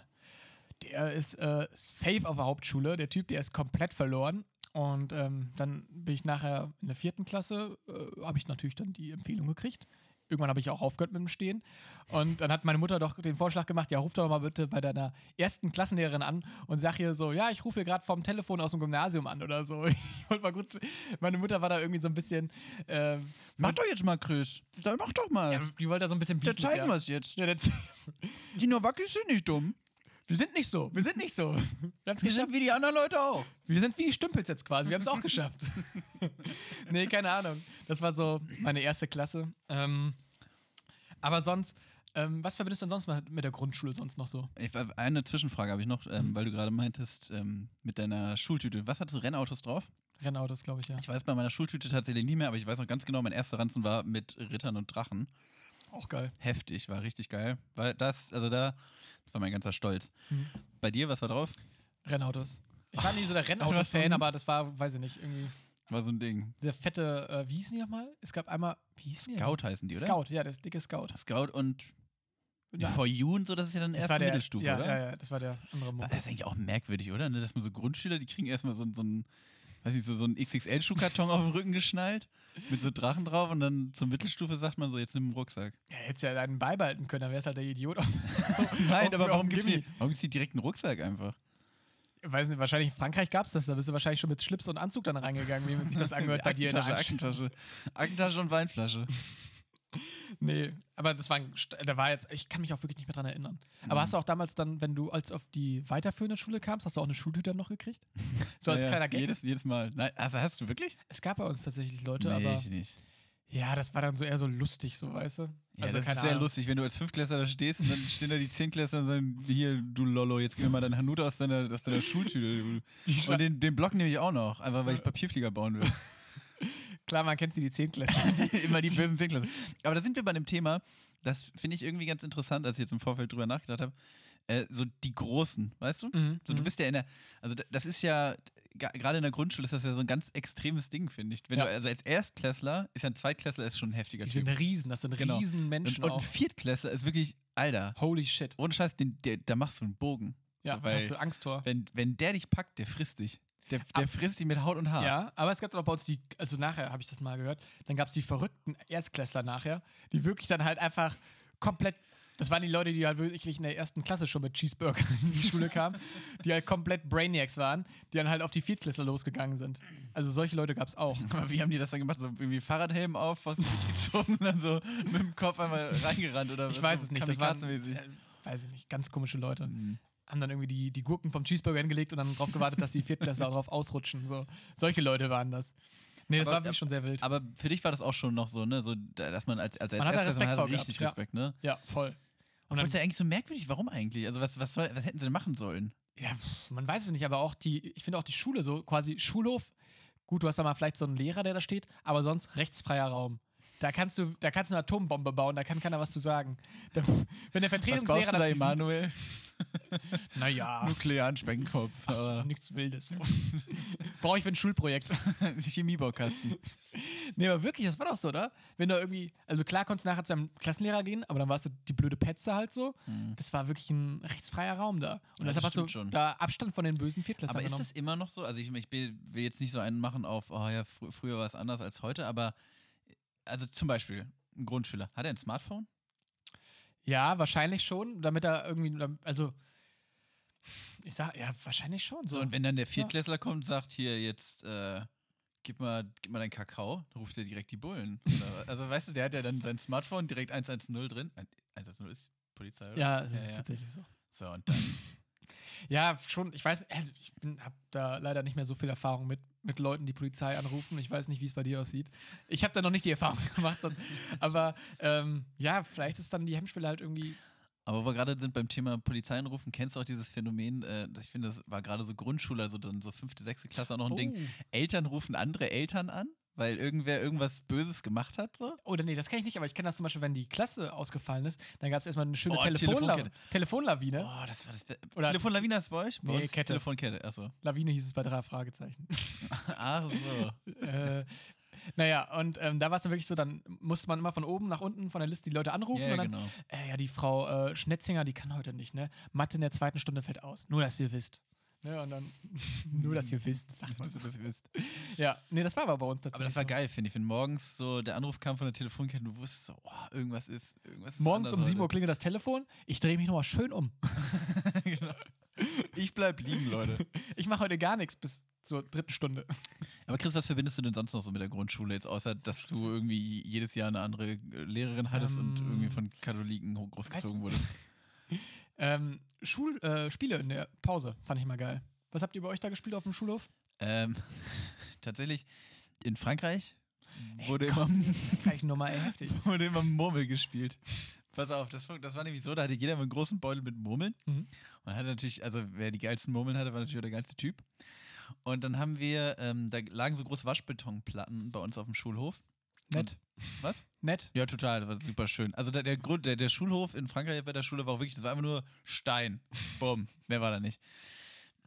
Speaker 4: der ist äh, safe auf der Hauptschule, der Typ, der ist komplett verloren. Und ähm, dann bin ich nachher in der vierten Klasse, äh, habe ich natürlich dann die Empfehlung gekriegt. Irgendwann habe ich auch aufgehört mit dem Stehen. Und dann hat meine Mutter doch den Vorschlag gemacht, ja, ruf doch mal bitte bei deiner ersten Klassenlehrerin an und sag ihr so, ja, ich rufe hier gerade vom Telefon aus dem Gymnasium an oder so. (laughs) Ich wollte mal gut, meine Mutter war da irgendwie so ein bisschen, ähm,
Speaker 1: mach doch jetzt mal, Chris. Dann mach doch mal.
Speaker 4: ja, die wollte da so ein bisschen beefen mit
Speaker 1: zeigen
Speaker 4: der-
Speaker 1: wir es jetzt.
Speaker 4: Ja, der (laughs)
Speaker 1: Die Nowakis sind nicht dumm.
Speaker 4: Wir sind nicht so, wir sind nicht so. Wir geschafft.
Speaker 1: sind wie die anderen Leute auch.
Speaker 4: Wir sind wie die Stümpels jetzt quasi. Wir haben es auch geschafft. (laughs) nee, keine Ahnung. Das war so meine erste Klasse. Ähm, aber sonst, ähm, was verbindest du denn sonst mal mit der Grundschule sonst noch so?
Speaker 1: Ich, eine Zwischenfrage habe ich noch, ähm,
Speaker 4: Mhm.
Speaker 1: weil du gerade meintest, ähm, mit deiner Schultüte. Was hattest du, Rennautos drauf?
Speaker 4: Rennautos, glaube ich, ja.
Speaker 1: Ich weiß bei meiner Schultüte tatsächlich nicht mehr, aber ich weiß noch ganz genau, mein erster Ranzen war mit Rittern und Drachen.
Speaker 4: Auch geil.
Speaker 1: Heftig, war richtig geil. Weil das, also da, das war mein ganzer Stolz.
Speaker 4: Mhm.
Speaker 1: Bei dir, was war drauf?
Speaker 4: Rennautos. Ich war nicht so der (laughs) Rennauto-Fan, aber das war, weiß ich nicht, irgendwie
Speaker 1: War so ein Ding.
Speaker 4: der fette, äh, wie hießen die nochmal? Es gab einmal, wie hießen die?
Speaker 1: Scout heißen die, oder?
Speaker 4: Scout, ja, das dicke Scout.
Speaker 1: Scout und
Speaker 4: Ja,
Speaker 1: For You und so, das ist ja dann
Speaker 4: war der,
Speaker 1: Mittelstufe,
Speaker 4: ja,
Speaker 1: oder?
Speaker 4: Ja, ja, das war der andere Moment.
Speaker 1: Das ist eigentlich auch merkwürdig, oder? Ne, Dass man so Grundschüler, die kriegen erstmal so, so ein, weiß nicht, so, so einen XXL-Schuhkarton auf den Rücken geschnallt, mit so Drachen drauf und dann zur Mittelstufe sagt man so, jetzt nimm einen Rucksack.
Speaker 4: Ja, hättest ja einen beibehalten können, dann wär's halt der Idiot. (laughs) (laughs)
Speaker 1: Nein,
Speaker 4: Auf-
Speaker 1: aber
Speaker 4: auf
Speaker 1: warum gibt's
Speaker 4: Gimmi.
Speaker 1: die, warum gibt's die direkt einen Rucksack einfach?
Speaker 4: Ich weiß nicht, wahrscheinlich in Frankreich gab es das. Da bist du wahrscheinlich schon mit Schlips und Anzug dann reingegangen, wie man sich das angehört bei (laughs) dir in der.
Speaker 1: Aktentasche. Aktentasche und Weinflasche.
Speaker 4: Nee, aber das war ein, da war jetzt, ich kann mich auch wirklich nicht mehr dran erinnern. Aber
Speaker 1: Mhm.
Speaker 4: hast du auch damals dann, wenn du als auf die weiterführende Schule kamst, hast du auch eine Schultüte noch gekriegt? (laughs) So als
Speaker 1: Ja,
Speaker 4: kleiner Gag?
Speaker 1: Jedes, jedes Mal. Nein, also hast du wirklich?
Speaker 4: Es gab bei uns tatsächlich Leute,
Speaker 1: nee,
Speaker 4: aber
Speaker 1: ich nicht.
Speaker 4: ja, das war dann so eher so lustig, so weißt du?
Speaker 1: Ja,
Speaker 4: Also,
Speaker 1: das ist sehr
Speaker 4: Ahnung.
Speaker 1: lustig, wenn du als Fünftklässler da stehst und dann (laughs) stehen da die Zehntklässler und sagen, hier, du Lollo, jetzt gib mir mal deinen Hanut aus deiner, aus deiner Schultüte. (laughs) Und den, den Block nehme ich auch noch, einfach weil ich Papierflieger bauen will.
Speaker 4: Klar, man kennt sie, die Zehntklässler. (laughs)
Speaker 1: Immer die bösen Zehnklässler. Aber da sind wir bei einem Thema, das finde ich irgendwie ganz interessant, als ich jetzt im Vorfeld drüber nachgedacht habe. Äh, so die Großen, weißt du?
Speaker 4: Mhm,
Speaker 1: So, du
Speaker 4: mhm.
Speaker 1: bist ja in der, also das ist ja, gerade in der Grundschule ist das ja so ein ganz extremes Ding, finde ich. Wenn
Speaker 4: Ja.
Speaker 1: du, also als Erstklässler ist ja ein Zweitklässler ist schon ein heftiger
Speaker 4: Die
Speaker 1: Typ.
Speaker 4: sind Riesen, das sind
Speaker 1: Genau.
Speaker 4: riesen Menschen
Speaker 1: Und, und ein. Viertklässler ist wirklich, Alter,
Speaker 4: Holy shit.
Speaker 1: ohne Scheiß, den, der, da machst du einen Bogen.
Speaker 4: Ja,
Speaker 1: so, weil,
Speaker 4: hast du Angst vor.
Speaker 1: wenn, wenn der dich packt, der frisst dich. Der, der
Speaker 4: Ab-
Speaker 1: frisst dich mit Haut und Haar.
Speaker 4: Ja, aber es gab dann auch bei uns die, also nachher habe ich das mal gehört, dann gab es die verrückten Erstklässler nachher, die wirklich dann halt einfach komplett, das waren die Leute, die halt wirklich in der ersten Klasse schon mit Cheeseburger (laughs) in die Schule kamen, die halt komplett Brainiacs waren, die dann halt auf die Viertklässler losgegangen sind. Also solche Leute gab es auch. (laughs)
Speaker 1: Aber wie haben die das dann gemacht? So irgendwie Fahrradhelm auf, was gezogen und dann so mit dem Kopf einmal reingerannt oder
Speaker 4: Ich weiß es nicht, das waren, äh, weiß ich nicht, ganz komische Leute.
Speaker 1: Mhm.
Speaker 4: Haben dann irgendwie die, die Gurken vom Cheeseburger hingelegt und dann darauf gewartet, dass die Viertklässler (laughs) drauf ausrutschen. So. Solche Leute waren das. Nee, das
Speaker 1: Aber-
Speaker 4: war wirklich schon sehr wild.
Speaker 1: Aber für dich war das auch schon noch so, ne? So, da- dass man als, als, als
Speaker 4: Man hat da
Speaker 1: Erstklässler,
Speaker 4: vor
Speaker 1: hat richtig
Speaker 4: gehabt, ja.
Speaker 1: Respekt, ne?
Speaker 4: ja, voll. Und
Speaker 1: das ist ja eigentlich so merkwürdig, warum eigentlich? Also was, was, soll, was hätten sie denn machen sollen?
Speaker 4: Ja, man weiß es nicht, aber auch die, ich finde auch die Schule so, quasi Schulhof. Gut, du hast da mal vielleicht so einen Lehrer, der da steht, aber sonst rechtsfreier Raum. Da kannst du, da kannst du eine Atombombe bauen, da kann keiner was zu sagen. Da, wenn der
Speaker 1: Was
Speaker 4: Vertretungslehrer
Speaker 1: baust du da, Emanuel? (laughs)
Speaker 4: Naja,
Speaker 1: Nuklearen Sprengkopf.
Speaker 4: ach so, nichts Wildes. (laughs) Brauche ich für ein Schulprojekt. (laughs)
Speaker 1: Chemiebaukasten.
Speaker 4: nee, aber wirklich, das war doch so, oder? Wenn du irgendwie, also klar konntest du nachher zu einem Klassenlehrer gehen, aber dann warst du die blöde Petze halt so. Das war wirklich ein rechtsfreier Raum da. Und
Speaker 1: Ja,
Speaker 4: deshalb hast du
Speaker 1: schon.
Speaker 4: da Abstand von den bösen Viertklässlern
Speaker 1: Aber ist
Speaker 4: genommen.
Speaker 1: das immer noch so? Also ich, ich will will jetzt nicht so einen machen auf, oh ja, fr früher war es anders als heute, aber also zum Beispiel ein Grundschüler, hat er ein Smartphone?
Speaker 4: Ja, wahrscheinlich schon, damit er irgendwie, also ich sag, ja, wahrscheinlich schon.
Speaker 1: So,
Speaker 4: So.
Speaker 1: und wenn dann der Viertklässler kommt und sagt, hier jetzt, äh, gib mal, gib mal deinen Kakao, dann ruft er direkt die Bullen. Oder, also weißt du, der hat ja dann sein Smartphone direkt 110 drin. Ein- 110 ist Polizei, oder?
Speaker 4: ja, es
Speaker 1: Ja,
Speaker 4: ist
Speaker 1: ja.
Speaker 4: tatsächlich so.
Speaker 1: So, und dann. (laughs)
Speaker 4: Ja, schon. Ich weiß, also ich habe da leider nicht mehr so viel Erfahrung mit, mit Leuten, die Polizei anrufen. Ich weiß nicht, wie es bei dir aussieht. Ich habe da noch nicht die Erfahrung (laughs) gemacht. Und, aber ähm, ja, vielleicht ist dann die Hemmschwelle halt irgendwie.
Speaker 1: Aber wo wir gerade sind beim Thema Polizei anrufen, kennst du auch dieses Phänomen, äh, ich finde, das war gerade so Grundschule, also dann so fünfte, sechste Klasse auch noch ein Ding.
Speaker 4: Oh.
Speaker 1: Eltern rufen andere Eltern an, weil irgendwer irgendwas Böses gemacht hat, so.
Speaker 4: Oder nee, das kenne ich nicht, aber ich kenne das zum Beispiel, wenn die Klasse ausgefallen ist, dann gab es erstmal eine schöne
Speaker 1: Oh,
Speaker 4: Telefonla
Speaker 1: Telefonkette.
Speaker 4: Telefonlawine.
Speaker 1: Oh, das war das. Be
Speaker 4: Oder-
Speaker 1: Telefon Lavina ist bei euch? Bei
Speaker 4: Nee,
Speaker 1: uns
Speaker 4: Kette.
Speaker 1: Telefonkette, achso.
Speaker 4: Lawine hieß es bei drei Fragezeichen. (laughs)
Speaker 1: Ach so. (laughs)
Speaker 4: äh, naja, und ähm, da war es dann wirklich so, dann musste man immer von oben nach unten von der Liste die Leute anrufen
Speaker 1: Ja,
Speaker 4: und dann,
Speaker 1: genau.
Speaker 4: äh, ja, die Frau äh, Schnetzinger, die kann heute nicht, ne? Mathe in der zweiten Stunde fällt aus. Nur, dass ihr wisst. Ne, und dann, (laughs) nur, dass ihr wisst, sagt man.
Speaker 1: Dass ihr das wisst.
Speaker 4: Ja, nee, das war aber bei uns tatsächlich.
Speaker 1: Aber das war geil, finde ich. Wenn morgens so der Anruf kam von der Telefonkette, du wusstest so, oh, irgendwas ist. Irgendwas ist
Speaker 4: Morgens um
Speaker 1: anders
Speaker 4: 7 Uhr klingelt das Telefon, ich drehe mich nochmal schön um. (laughs)
Speaker 1: genau. Ich bleib liegen, Leute. (laughs)
Speaker 4: Ich mache heute gar nichts bis zur dritten Stunde.
Speaker 1: Aber Chris, was verbindest du denn sonst noch so mit der Grundschule jetzt, außer dass du irgendwie jedes Jahr eine andere Lehrerin hattest und
Speaker 4: Ähm,
Speaker 1: irgendwie von Katholiken großgezogen wurdest?
Speaker 4: Ähm, Schul äh, Spiele in der Pause fand ich mal geil. Was habt ihr bei euch da gespielt auf dem Schulhof?
Speaker 1: Ähm, (laughs) tatsächlich, in Frankreich
Speaker 4: Ey,
Speaker 1: wurde,
Speaker 4: komm.
Speaker 1: immer,
Speaker 4: Kann ich nur mal ey, heftig. (laughs)
Speaker 1: wurde immer Murmel gespielt. Pass auf, das, war- das war nämlich so, da hatte jeder einen großen Beutel mit Murmeln.
Speaker 4: Mhm.
Speaker 1: Man hatte natürlich, also wer die geilsten Murmeln hatte, war natürlich auch der geilste Typ. Und dann haben wir, ähm, da lagen so große Waschbetonplatten bei uns auf dem Schulhof.
Speaker 4: Nett.
Speaker 1: Was?
Speaker 4: Nett.
Speaker 1: Ja, total, das war super schön. Also der, der Grund, der, der Schulhof in Frankreich bei der Schule war auch wirklich, das war einfach nur Stein. Bumm, (laughs) mehr war da nicht.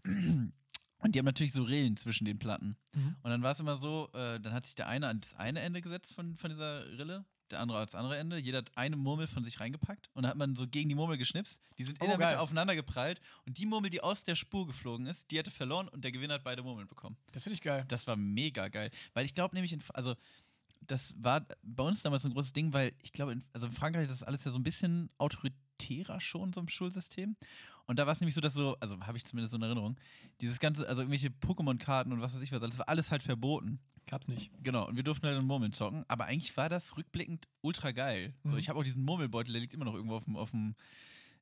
Speaker 1: Und die haben natürlich so Rillen zwischen den Platten.
Speaker 4: Mhm.
Speaker 1: Und dann war es immer so, äh, dann hat sich der eine an das eine Ende gesetzt von, von dieser Rille, der andere ans andere Ende. Jeder hat eine Murmel von sich reingepackt und dann hat man so gegen die Murmel geschnipst. Die sind in
Speaker 4: Oh,
Speaker 1: der Mitte
Speaker 4: geil.
Speaker 1: aufeinander geprallt und die Murmel, die aus der Spur geflogen ist, die hatte verloren und der Gewinner hat beide Murmeln bekommen.
Speaker 4: Das finde ich geil.
Speaker 1: Das war mega geil. Weil ich glaube nämlich, in, also das war bei uns damals so ein großes Ding, weil ich glaube, in, also in Frankreich das ist alles ja so ein bisschen autoritärer schon, so im Schulsystem. Und da war es nämlich so, dass so, also habe ich zumindest so eine Erinnerung, dieses ganze, also irgendwelche Pokémon-Karten und was weiß ich was, das war alles halt verboten.
Speaker 4: Gab's nicht.
Speaker 1: Genau, und wir durften halt in Murmeln zocken, aber eigentlich war das rückblickend ultra geil. So,
Speaker 4: Mhm.
Speaker 1: ich habe auch diesen Murmelbeutel, der liegt immer noch irgendwo auf dem, auf dem,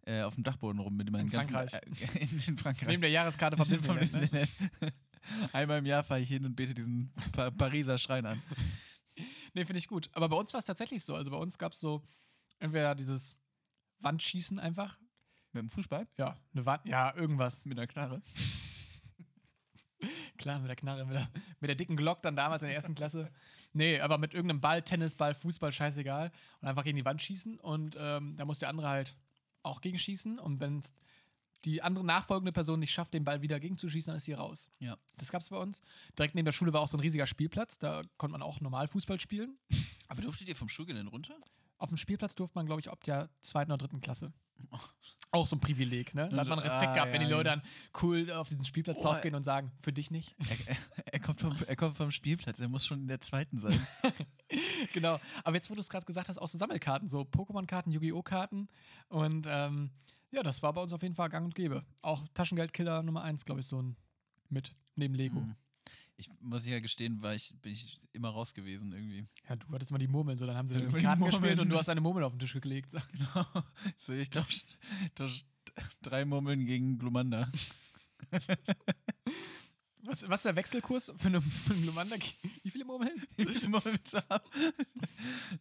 Speaker 1: äh, auf dem Dachboden rum mit meinen
Speaker 4: In
Speaker 1: ganzen.
Speaker 4: Frankreich.
Speaker 1: Äh, (laughs) in, in Frankreich.
Speaker 4: Neben der Jahreskarte vom (laughs) Disneyland. Ne?
Speaker 1: Einmal im Jahr fahre ich hin und bete diesen pa Pariser Schrein an.
Speaker 4: Nee, finde ich gut. Aber bei uns war es tatsächlich so. Also bei uns gab es so entweder dieses Wandschießen einfach.
Speaker 1: Mit dem Fußball?
Speaker 4: Ja, eine Wand, ja, irgendwas.
Speaker 1: Mit einer Knarre? (laughs)
Speaker 4: Klar, mit der Knarre, mit der, mit der dicken Glock dann damals in der ersten Klasse. Nee, aber mit irgendeinem Ball, Tennisball, Fußball, scheißegal. Und einfach gegen die Wand schießen. Und ähm, da muss der andere halt auch gegen schießen. Und wenn es die andere nachfolgende Person nicht schafft, den Ball wieder gegenzuschießen, dann ist sie raus.
Speaker 1: Ja.
Speaker 4: Das gab es bei uns. Direkt neben der Schule war auch so ein riesiger Spielplatz. Da konnte man auch normal Fußball spielen.
Speaker 1: Aber durftet ihr vom Schulgelände runter?
Speaker 4: Auf dem Spielplatz durfte man, glaube ich, ab der zweiten oder dritten Klasse. (laughs) Auch so ein Privileg, ne? Da hat man Respekt
Speaker 1: Ah,
Speaker 4: gehabt, wenn die
Speaker 1: ja,
Speaker 4: Leute
Speaker 1: ja.
Speaker 4: dann cool auf diesen Spielplatz
Speaker 1: Oh,
Speaker 4: draufgehen und sagen, für dich nicht.
Speaker 1: Er, er, er, kommt vom, er kommt vom Spielplatz, er muss schon in der zweiten sein. (laughs)
Speaker 4: genau. Aber jetzt, wo du es gerade gesagt hast, auch so Sammelkarten, so Pokémon-Karten, Yu-Gi-Oh! Karten. Und ähm, ja, das war bei uns auf jeden Fall gang und gäbe. Auch Taschengeldkiller Nummer eins, glaube ich, so ein mit, neben Lego.
Speaker 1: Mhm. Ich muss ja gestehen, war ich, bin ich immer raus gewesen irgendwie.
Speaker 4: Ja, du hattest mal die Murmeln, so dann haben sie
Speaker 1: Ja,
Speaker 4: Karten gespielt und du hast eine Murmel auf den Tisch gelegt. So. (laughs)
Speaker 1: Genau. So, ich tausche tausch drei Murmeln gegen Glumanda. (laughs)
Speaker 4: Was, was ist der Wechselkurs für eine, für eine Lumanda? Wie viele Murmeln? (laughs)
Speaker 1: Wie viele Murmeln haben?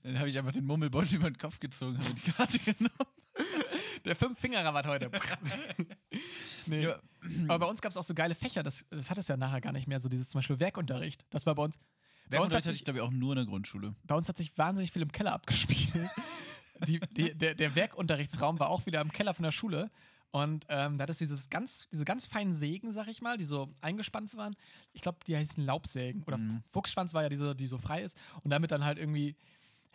Speaker 1: Dann habe ich einfach den Murmelbeutel über den Kopf gezogen, habe die Karte genommen.
Speaker 4: Der Fünf-Finger-Rabatt heute. (laughs) nee.
Speaker 1: Ja.
Speaker 4: Aber bei uns gab es auch so geile Fächer, das, das hat es ja nachher gar nicht mehr, so dieses zum Beispiel Werkunterricht. Das war bei uns. Bei uns,
Speaker 1: Werkunterricht
Speaker 4: hat
Speaker 1: hatte ich, glaube ich, auch nur in der Grundschule.
Speaker 4: bei uns hat sich wahnsinnig viel im Keller abgespielt. (laughs) Die, die, der, der Werkunterrichtsraum war auch wieder im Keller von der Schule. Und ähm, da hat es dieses ganz, diese ganz feinen Sägen, sag ich mal, die so eingespannt waren. Ich glaube, die heißen Laubsägen. Oder
Speaker 1: Mhm.
Speaker 4: Fuchsschwanz war ja diese, die so frei ist. Und damit dann halt irgendwie,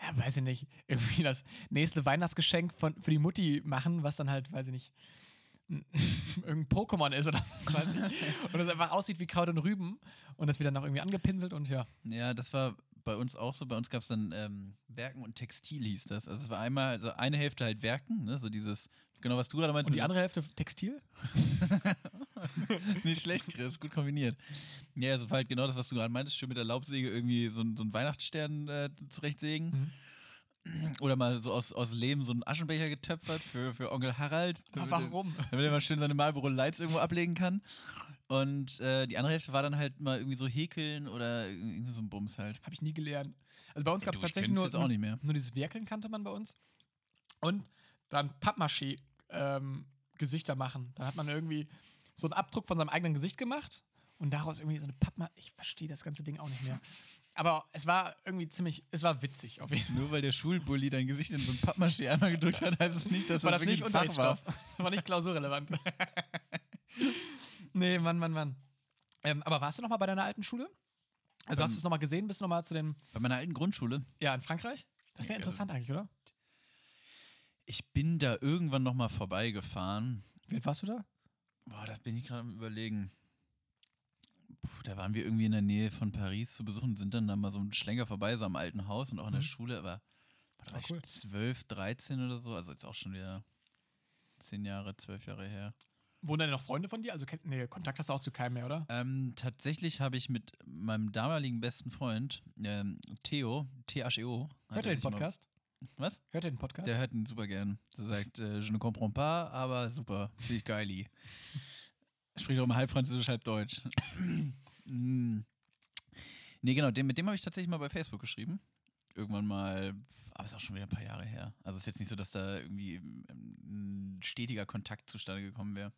Speaker 4: ja, weiß ich nicht, irgendwie das nächste Weihnachtsgeschenk von, für die Mutti machen, was dann halt, weiß ich nicht, (laughs) irgendein Pokémon ist oder was weiß ich. (laughs) Und das einfach aussieht wie Kraut und Rüben. Und das wird dann noch irgendwie angepinselt und ja.
Speaker 1: Ja, das war bei uns auch so. Bei uns gab es dann ähm, Werken und Textil hieß das. Also es war einmal, also eine Hälfte halt Werken, ne? so dieses, genau was du gerade meinst.
Speaker 4: Und die andere Hälfte Textil? (laughs)
Speaker 1: Nicht schlecht, Chris, gut kombiniert. Ja, also halt genau das, was du gerade meintest, schön mit der Laubsäge irgendwie so, so einen Weihnachtsstern äh, zurechtsägen. Oder mal so aus, aus Lehm so einen Aschenbecher getöpfert für, für Onkel Harald. damit er-
Speaker 4: Warum?
Speaker 1: Damit er mal schön seine Marlboro Lights irgendwo ablegen kann. Und äh, die andere Hälfte war dann halt mal irgendwie so häkeln oder irgendwie so ein Bums halt.
Speaker 4: Habe ich nie gelernt. Also bei uns gab es tatsächlich nur,
Speaker 1: jetzt auch nicht mehr.
Speaker 4: nur dieses Werkeln kannte man bei uns. Und dann Pappmaché ähm, Gesichter machen. Da hat man irgendwie so einen Abdruck von seinem eigenen Gesicht gemacht und daraus irgendwie so eine Pappmaché. Ich verstehe das ganze Ding auch nicht mehr. Aber es war irgendwie ziemlich, es war witzig auf jeden Fall.
Speaker 1: Nur weil der Schulbully dein Gesicht in so ein Pappmaché einmal gedrückt hat, heißt es nicht, dass
Speaker 4: War
Speaker 1: das,
Speaker 4: das nicht
Speaker 1: Fach war.
Speaker 4: War nicht klausurrelevant. nee, Mann, Mann, Mann. Ähm, aber warst du noch mal bei deiner alten Schule? Also hast
Speaker 1: Ähm,
Speaker 4: du es noch mal gesehen? Bist du noch mal zu dem,
Speaker 1: Bei meiner alten Grundschule.
Speaker 4: ja, in Frankreich? Das wäre
Speaker 1: Ja.
Speaker 4: interessant eigentlich, oder?
Speaker 1: Ich bin da irgendwann nochmal vorbeigefahren.
Speaker 4: Alt warst du da?
Speaker 1: Boah, das bin ich gerade am überlegen. Puh, da waren wir irgendwie in der Nähe von Paris zu besuchen, sind dann da mal so einen Schlenker vorbei, so am alten Haus und auch in der
Speaker 4: Mhm.
Speaker 1: Schule, aber da war
Speaker 4: Ah, cool.
Speaker 1: ich 12, 13 oder so, also jetzt auch schon wieder 10 Jahre, 12 Jahre her.
Speaker 4: Wohnen denn noch Freunde von dir? Also nee, Kontakt hast du auch zu keinem mehr, oder?
Speaker 1: Ähm, tatsächlich habe ich mit meinem damaligen besten Freund, ähm, Theo, T-H-E-O.
Speaker 4: Hört er den Podcast?
Speaker 1: Was?
Speaker 4: Hört er den Podcast?
Speaker 1: Der hört ihn super gern. Der sagt, äh, je ne comprends pas, aber super, finde ich geili. Spricht auch immer halb Französisch, halb Deutsch. Mm. (clears throat) nee, genau, den, mit dem habe ich tatsächlich mal bei Facebook geschrieben. Irgendwann mal, aber ist auch schon wieder ein paar Jahre her. Also ist jetzt nicht so, dass da irgendwie ähm, ein stetiger Kontakt zustande gekommen wäre.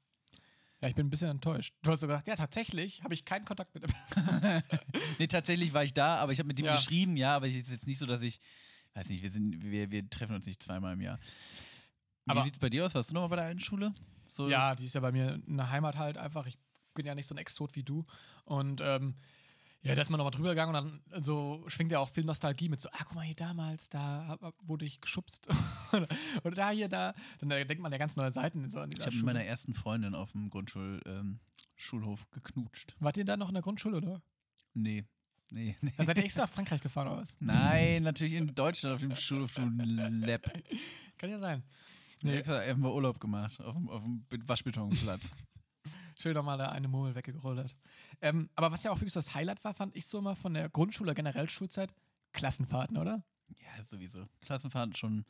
Speaker 4: ja, ich bin ein bisschen enttäuscht. Du hast so gesagt, ja, tatsächlich habe ich keinen Kontakt mit ihm. (laughs)
Speaker 1: nee, tatsächlich war ich da, aber ich habe mit dem
Speaker 4: Ja.
Speaker 1: geschrieben, ja, aber es ist jetzt nicht so, dass ich, weiß nicht, wir sind, wir, wir treffen uns nicht zweimal im Jahr. Wie
Speaker 4: Aber-
Speaker 1: sieht es bei dir aus? Warst du nochmal bei der alten Schule? So,
Speaker 4: Ja, die ist ja bei mir in der Heimat halt einfach. Ich bin ja nicht so ein Exot wie du. Und ähm, ja, da ist man nochmal drüber gegangen und dann so schwingt ja auch viel Nostalgie mit so, ah, guck mal hier damals, da wurde ich geschubst. (laughs) oder, da, hier, da. Dann denkt man ja ganz neue Seiten so
Speaker 1: Ich habe mit meiner ersten Freundin auf dem Grundschul, ähm, geknutscht.
Speaker 4: Wart ihr da noch in der Grundschule, oder?
Speaker 1: Nee. Nee, (laughs) nee.
Speaker 4: Dann seid ihr extra nach Frankreich gefahren, oder was?
Speaker 1: Nein, natürlich in Deutschland auf dem Schulhof, du Lab.
Speaker 4: Kann ja sein.
Speaker 1: Nee.
Speaker 4: Nee.
Speaker 1: Ich habe einfach mal Urlaub gemacht auf dem, auf dem Waschbetonplatz. (laughs)
Speaker 4: Schön nochmal da eine Murmel weggerollt hat. Ähm, aber was ja auch wirklich so das Highlight war, fand ich so immer von der Grundschule, generell Schulzeit, Klassenfahrten, oder?
Speaker 1: ja, sowieso. Klassenfahrten schon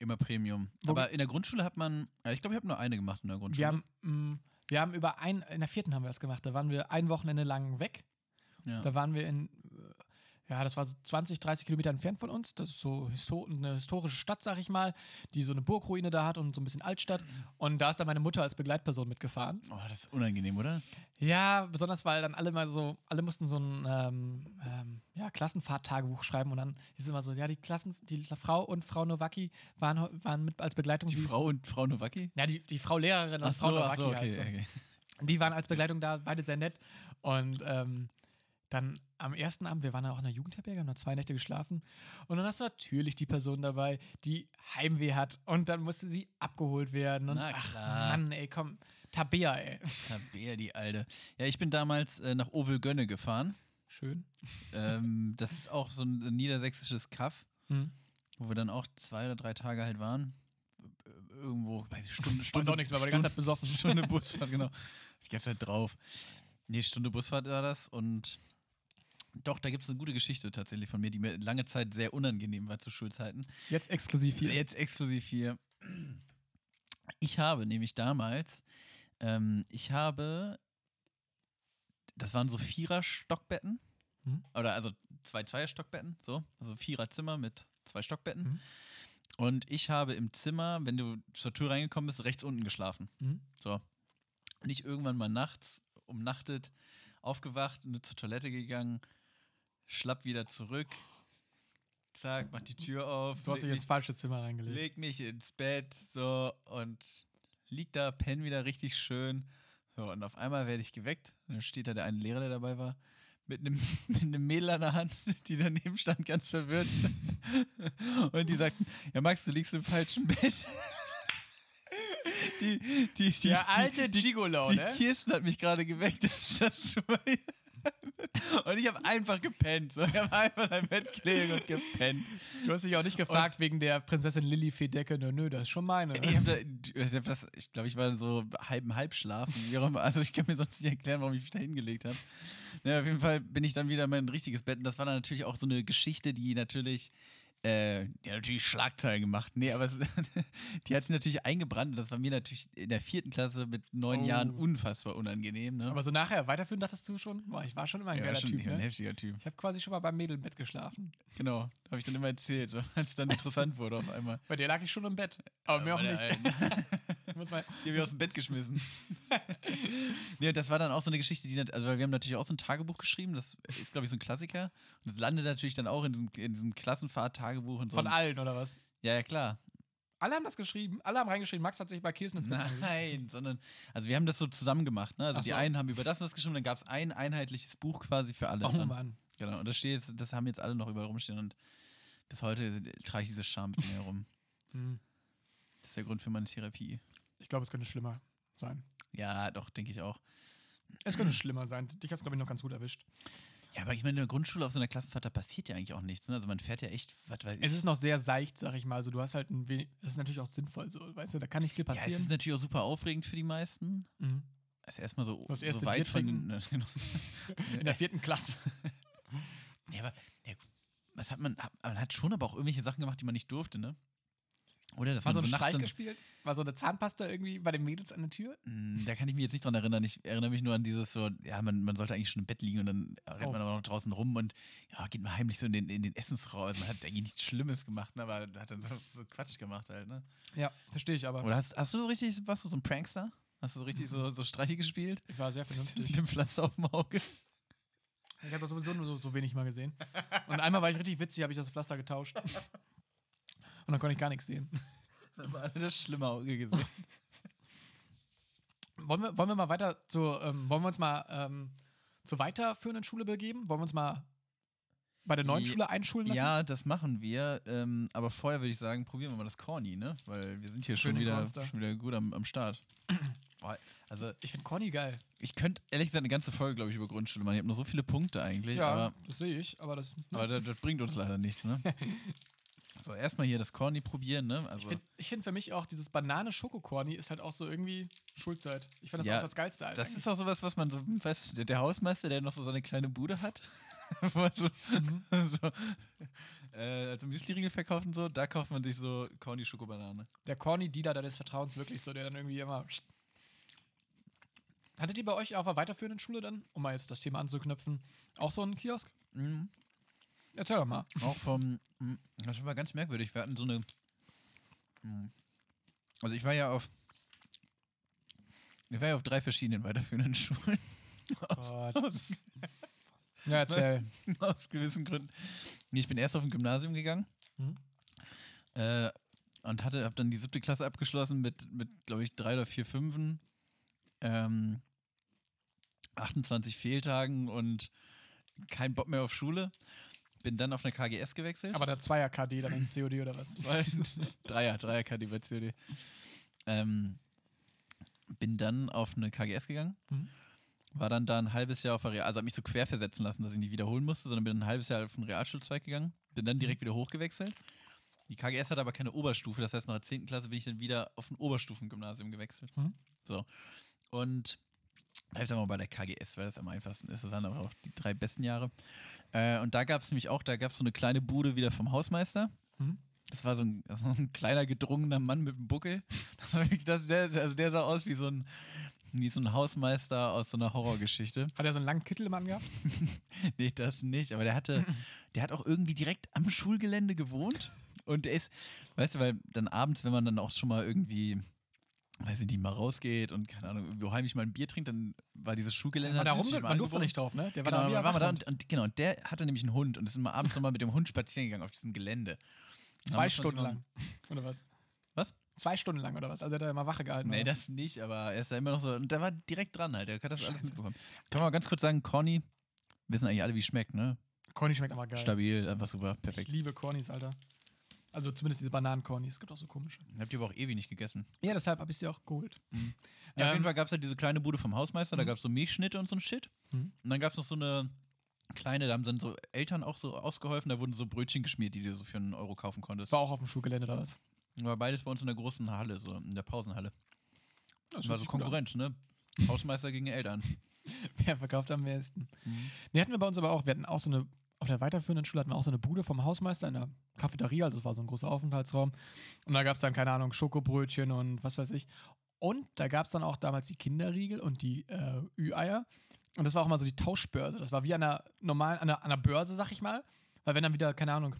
Speaker 1: immer Premium.
Speaker 4: Wo-
Speaker 1: Aber in der Grundschule hat man, ja, ich glaube, ich habe nur eine gemacht in der Grundschule.
Speaker 4: Wir haben, mh, wir haben über ein, in der vierten haben wir das gemacht, da waren wir ein Wochenende lang weg.
Speaker 1: Ja.
Speaker 4: Da waren wir in, äh, ja, das war so 20, 30 Kilometer entfernt von uns. Das ist so histo eine historische Stadt, sag ich mal, die so eine Burgruine da hat und so ein bisschen Altstadt. Und da ist dann meine Mutter als Begleitperson mitgefahren.
Speaker 1: oh, das ist unangenehm, oder?
Speaker 4: Ja, besonders weil dann alle mal so, alle mussten so ein ähm, ähm, ja, Klassenfahrt-Tagebuch schreiben und dann es immer so, ja, die Klassen, die Frau und Frau Nowacki waren, waren mit als Begleitung.
Speaker 1: Die
Speaker 4: ist-
Speaker 1: Frau und Frau Nowacki?
Speaker 4: Ja, die, die Frau Lehrerin und
Speaker 1: Ach
Speaker 4: Frau
Speaker 1: so,
Speaker 4: Nowacki
Speaker 1: so, okay,
Speaker 4: halt so.
Speaker 1: okay.
Speaker 4: Die waren als Begleitung da, beide sehr nett. Und ähm, dann am ersten Abend, wir waren ja auch in der Jugendherberge, haben da zwei Nächte geschlafen. Und dann hast du natürlich die Person dabei, die Heimweh hat. Und dann musste sie abgeholt werden. Und
Speaker 1: Na
Speaker 4: ach
Speaker 1: klar.
Speaker 4: Mann, ey, komm. Tabea, ey.
Speaker 1: Tabea, die Alte. Ja, ich bin damals äh, nach Ovelgönne gefahren.
Speaker 4: Schön.
Speaker 1: ähm, das ist auch so ein niedersächsisches Kaff,
Speaker 4: Hm.
Speaker 1: wo wir dann auch zwei oder drei Tage halt waren. Irgendwo, weiß ich, Stunde,
Speaker 4: Stunde,
Speaker 1: Stunde,
Speaker 4: auch nichts mehr, war die ganze Zeit besoffen.
Speaker 1: Stunde Busfahrt, genau. Die ganze Zeit drauf. Nee, Stunde Busfahrt war das und doch, da gibt es eine gute Geschichte tatsächlich von mir, die mir lange Zeit sehr unangenehm war zu Schulzeiten.
Speaker 4: Jetzt exklusiv hier.
Speaker 1: Jetzt exklusiv hier. Ich habe nämlich damals, ähm, ich habe, das waren so Vierer-Stockbetten.
Speaker 4: Mhm.
Speaker 1: Oder also zwei Zweier-Stockbetten, so. Also Viererzimmer mit zwei Stockbetten.
Speaker 4: Mhm.
Speaker 1: Und ich habe im Zimmer, wenn du zur Tür reingekommen bist, rechts unten geschlafen.
Speaker 4: Mhm.
Speaker 1: So. Und ich irgendwann mal nachts, umnachtet, aufgewacht, und zur Toilette gegangen, schlapp wieder zurück. Zack, mach die Tür auf.
Speaker 4: Du hast dich
Speaker 1: mich-
Speaker 4: ins falsche Zimmer reingelegt.
Speaker 1: leg mich ins Bett, so, und lieg da, penn wieder richtig schön. So, und auf einmal werde ich geweckt. Und dann steht da der eine Lehrer, der dabei war, mit einem, (laughs) mit einem Mädel an der Hand, (laughs) die daneben stand, ganz verwirrt. (laughs) Und die sagten, ja Max, du liegst im falschen Bett. Die, die, die, die,
Speaker 4: Der alte
Speaker 1: die,
Speaker 4: Gigolo,
Speaker 1: die
Speaker 4: ne?
Speaker 1: Kirsten hat mich gerade geweckt. Ist das schon mal und ich habe einfach gepennt. So. Ich habe einfach in mein Bett gelegen und gepennt.
Speaker 4: Du hast dich auch nicht gefragt wegen der Prinzessin Lilly Fedecke. Nö, nö, das ist schon meine.
Speaker 1: Ich, hab da, ich, hab das, ich glaube, ich war so halb im Halbschlaf. Also ich kann mir sonst nicht erklären, warum ich mich da hingelegt habe. Naja, auf jeden Fall bin ich dann wieder in mein richtiges Bett. Und das war dann natürlich auch so eine Geschichte, die natürlich äh, die hat natürlich Schlagzeilen gemacht. Nee, aber es, (laughs) die hat sich natürlich eingebrannt und das war mir natürlich in der vierten Klasse mit neun
Speaker 4: Oh.
Speaker 1: Jahren unfassbar unangenehm. Ne?
Speaker 4: Aber so nachher weiterführen dachtest du schon? Boah, ich war schon immer ein
Speaker 1: ja,
Speaker 4: geiler
Speaker 1: schon
Speaker 4: Typ,
Speaker 1: ein
Speaker 4: ne?
Speaker 1: heftiger Typ.
Speaker 4: Ich habe quasi schon mal beim Mädelbett geschlafen.
Speaker 1: Genau, habe ich dann immer erzählt, (laughs) als es dann interessant (laughs) wurde auf einmal.
Speaker 4: Bei dir lag ich schon im Bett. Aber mir auch nicht. (laughs) Muss mal,
Speaker 1: Die haben wir aus dem Bett geschmissen. (laughs) nee, das war dann auch so eine Geschichte, die, also wir haben natürlich auch so ein Tagebuch geschrieben, das ist, glaube ich, so ein Klassiker. Und das landet natürlich dann auch in diesem, in diesem Klassenfahrt-Tagebuch und so.
Speaker 4: von allen, oder was?
Speaker 1: Ja, ja, klar.
Speaker 4: Alle haben das geschrieben. Alle haben reingeschrieben. Max hat sich bei Kirsten ins Bett. (laughs)
Speaker 1: Nein, sondern, also wir haben das so zusammen gemacht, ne? Also
Speaker 4: Ach
Speaker 1: die
Speaker 4: so.
Speaker 1: einen haben über das und das geschrieben, dann gab es ein einheitliches Buch quasi für alle.
Speaker 4: Oh
Speaker 1: dann.
Speaker 4: Mann.
Speaker 1: Genau, und das steht jetzt, das haben jetzt alle noch überall rumstehen und bis heute trage ich diese Scham mit mir herum.
Speaker 4: Hm.
Speaker 1: Das ist der Grund für meine Therapie.
Speaker 4: Ich glaube, es könnte schlimmer sein.
Speaker 1: Ja, doch, denke ich auch.
Speaker 4: Es könnte schlimmer sein. Dich hat es, glaube ich, noch ganz gut erwischt.
Speaker 1: Ja, aber ich meine, in der Grundschule auf so einer Klassenfahrt, da passiert ja eigentlich auch nichts. Ne? Also man fährt ja echt, was weiß ich.
Speaker 4: Es ist noch sehr seicht, sag ich mal. Also du hast halt ein wenig. Es ist natürlich auch sinnvoll, so, weißt du, da kann nicht viel
Speaker 1: ja, es
Speaker 4: passieren.
Speaker 1: ist natürlich auch super aufregend für die meisten.
Speaker 4: mhm.
Speaker 1: Also erstmal so,
Speaker 4: Das
Speaker 1: so
Speaker 4: erste
Speaker 1: weit
Speaker 4: Bier
Speaker 1: von.
Speaker 4: trinken. (laughs) In der vierten Klasse. (laughs)
Speaker 1: nee, aber ja, was hat man, man hat schon aber auch irgendwelche Sachen gemacht, die man nicht durfte, ne? Oder dass
Speaker 4: War so ein
Speaker 1: so
Speaker 4: Streich gespielt? War so eine Zahnpasta irgendwie bei den Mädels an der Tür?
Speaker 1: Mm, Da kann ich mich jetzt nicht dran erinnern. Ich erinnere mich nur an dieses so, ja, man, man sollte eigentlich schon im Bett liegen und dann rennt
Speaker 4: Oh.
Speaker 1: man aber noch draußen rum und ja, geht man heimlich so in den, in den Essensraum. Also man hat eigentlich nichts Schlimmes gemacht, ne, aber hat dann so, so Quatsch gemacht halt, ne?
Speaker 4: Ja, verstehe ich aber.
Speaker 1: Oder hast, hast du so richtig, warst du so ein Prankster? Hast du so richtig so, so Streiche gespielt?
Speaker 4: Ich war sehr vernünftig.
Speaker 1: Mit dem Pflaster auf dem Auge?
Speaker 4: Ich habe das sowieso nur so, so wenig mal gesehen. Und einmal war ich richtig witzig, habe ich das Pflaster getauscht. (laughs) Und dann konnte ich gar nichts sehen. (laughs)
Speaker 1: Da war das schlimme Auge (laughs) gesehen.
Speaker 4: Wollen wir, wollen wir mal weiter zu, ähm, wollen wir uns mal ähm, zur weiterführenden Schule begeben? Wollen wir uns mal bei der neuen
Speaker 1: Ja,
Speaker 4: Schule einschulen lassen?
Speaker 1: Ja, das machen wir. Ähm, aber vorher würde ich sagen, probieren wir mal das Corny, ne? Weil wir sind hier schon wieder, schon wieder gut am, am Start. (clears throat) Boah, also
Speaker 4: Ich finde Conny geil.
Speaker 1: ich könnte ehrlich gesagt eine ganze Folge, glaube ich, über Grundschule machen. Ich habe nur so viele Punkte eigentlich.
Speaker 4: Ja,
Speaker 1: Aber,
Speaker 4: das sehe ich, aber das.
Speaker 1: aber das, das bringt uns leider nichts, ne? (laughs) So, erstmal hier das Corny probieren, ne?
Speaker 4: ich
Speaker 1: Also,
Speaker 4: finde ich find für mich auch dieses Banane-Schoko-Corny ist halt auch so irgendwie Schulzeit. Ich fand das
Speaker 1: Ja,
Speaker 4: auch das Geilste. Alter.
Speaker 1: das ist auch sowas, was man so, hm, weißt du, der, Hausmeister, der noch so seine kleine Bude hat, (laughs) wo so,
Speaker 4: Mhm. (laughs)
Speaker 1: so äh, also Müsli-Riegel verkauft und so, da kauft man sich so Corny Schokobanane.
Speaker 4: der Corny-Dealer deines Vertrauens wirklich so, der dann irgendwie immer. Hattet ihr bei euch auf der weiterführenden Schule dann, um mal jetzt das Thema anzuknüpfen, auch so einen Kiosk?
Speaker 1: Mhm.
Speaker 4: Erzähl doch mal.
Speaker 1: Auch vom, mh, das war ganz merkwürdig. Wir hatten so eine, mh, also ich war ja auf, ich war ja auf drei verschiedenen weiterführenden (laughs) Schulen.
Speaker 4: Gott. Ja, erzähl. (laughs)
Speaker 1: aus gewissen Gründen. Nee, ich bin erst auf ein Gymnasium gegangen
Speaker 4: Mhm.
Speaker 1: äh, und hatte, habe dann die siebte Klasse abgeschlossen mit, mit glaube ich, drei oder vier Fünfen, ähm, 28 Fehltagen und kein Bock mehr auf Schule. Bin dann auf eine KGS gewechselt.
Speaker 4: Aber der Zweier-KD dann in COD oder was? (laughs)
Speaker 1: Dreier, Dreier KD bei COD. Ähm, bin dann auf eine KGS gegangen.
Speaker 4: Mhm.
Speaker 1: War dann da ein halbes Jahr auf der Real, also habe mich so quer versetzen lassen, dass ich nicht wiederholen musste, sondern bin ein halbes Jahr auf den Realschulzweig gegangen. Bin dann direkt wieder hochgewechselt. Die KGS hat aber keine Oberstufe, das heißt, nach der 10. Klasse bin ich dann wieder auf ein Oberstufengymnasium gewechselt.
Speaker 4: Mhm.
Speaker 1: So. Und bleib dann mal bei der KGS, weil das am einfachsten ist. Das waren aber auch die drei besten Jahre. Äh, und da gab es nämlich auch, da gab es so eine kleine Bude wieder vom Hausmeister.
Speaker 4: Mhm.
Speaker 1: Das war so ein, das (laughs) war so ein kleiner, gedrungener Mann mit einem Buckel. Das war wirklich, das, der, also der sah aus wie so ein, wie so ein Hausmeister aus so einer Horrorgeschichte.
Speaker 4: Hat er so einen langen Kittel im angehabt? (laughs)
Speaker 1: Nee, das nicht. Aber der hatte, (laughs) der hat auch irgendwie direkt am Schulgelände gewohnt. Und der ist, weißt du, weil dann abends, wenn man dann auch schon mal irgendwie, weiß ich nicht, mal rausgeht und keine Ahnung, irgendwo heimlich mal ein Bier trinkt, dann war dieses Schulgelände.
Speaker 4: War da rum, man durfte nicht drauf, ne? Der war
Speaker 1: Genau,
Speaker 4: da
Speaker 1: wir da und, und, genau, und der hatte nämlich einen Hund und ist immer abends nochmal mit dem Hund spazieren gegangen auf diesem Gelände.
Speaker 4: Zwei
Speaker 1: man
Speaker 4: Stunden lang. (laughs) Oder was?
Speaker 1: Was?
Speaker 4: Zwei Stunden lang oder was? Also hat er immer Wache gehalten.
Speaker 1: Nee,
Speaker 4: oder?
Speaker 1: das nicht, aber er ist da immer noch so. Und der war direkt dran halt. Der hat das alles mitbekommen. Kann man mal ganz kurz sagen, Corny, wissen eigentlich alle, wie es schmeckt, ne?
Speaker 4: Corny schmeckt aber geil.
Speaker 1: Stabil, einfach super,
Speaker 4: Ich
Speaker 1: perfekt.
Speaker 4: liebe Cornys, Alter. Also zumindest diese Bananen-Cornys. Es gibt auch so komische.
Speaker 1: Habt ihr aber auch ewig nicht gegessen.
Speaker 4: Ja, deshalb habe ich sie auch geholt.
Speaker 1: Ja, auf
Speaker 4: Ähm,
Speaker 1: jeden Fall gab es halt diese kleine Bude vom Hausmeister, da
Speaker 4: Mhm.
Speaker 1: gab es so Milchschnitte und so ein Shit.
Speaker 4: Mhm.
Speaker 1: Und dann gab es noch so eine kleine, da haben dann so Eltern auch so ausgeholfen, da wurden so Brötchen geschmiert, die du so für einen Euro kaufen konntest.
Speaker 4: War auch auf dem Schulgelände oder was?
Speaker 1: War beides bei uns in der großen Halle, so in der Pausenhalle.
Speaker 4: Das
Speaker 1: war so. Konkurrenz, ne? Hausmeister gegen Eltern. (laughs)
Speaker 4: Wer verkauft am meisten?
Speaker 1: Mhm.
Speaker 4: Nee, hatten wir bei uns aber auch. Wir hatten auch so eine, auf der weiterführenden Schule hatten wir auch so eine Bude vom Hausmeister in der Cafeteria, also es war so ein großer Aufenthaltsraum. Und da gab es dann, keine Ahnung, Schokobrötchen und was weiß ich. Und da gab es dann auch damals die Kinderriegel und die äh, Ü-Eier. Und das war auch mal so die Tauschbörse. Das war wie an einer normalen, an einer, an einer Börse, sag ich mal. Weil wenn dann wieder, keine Ahnung,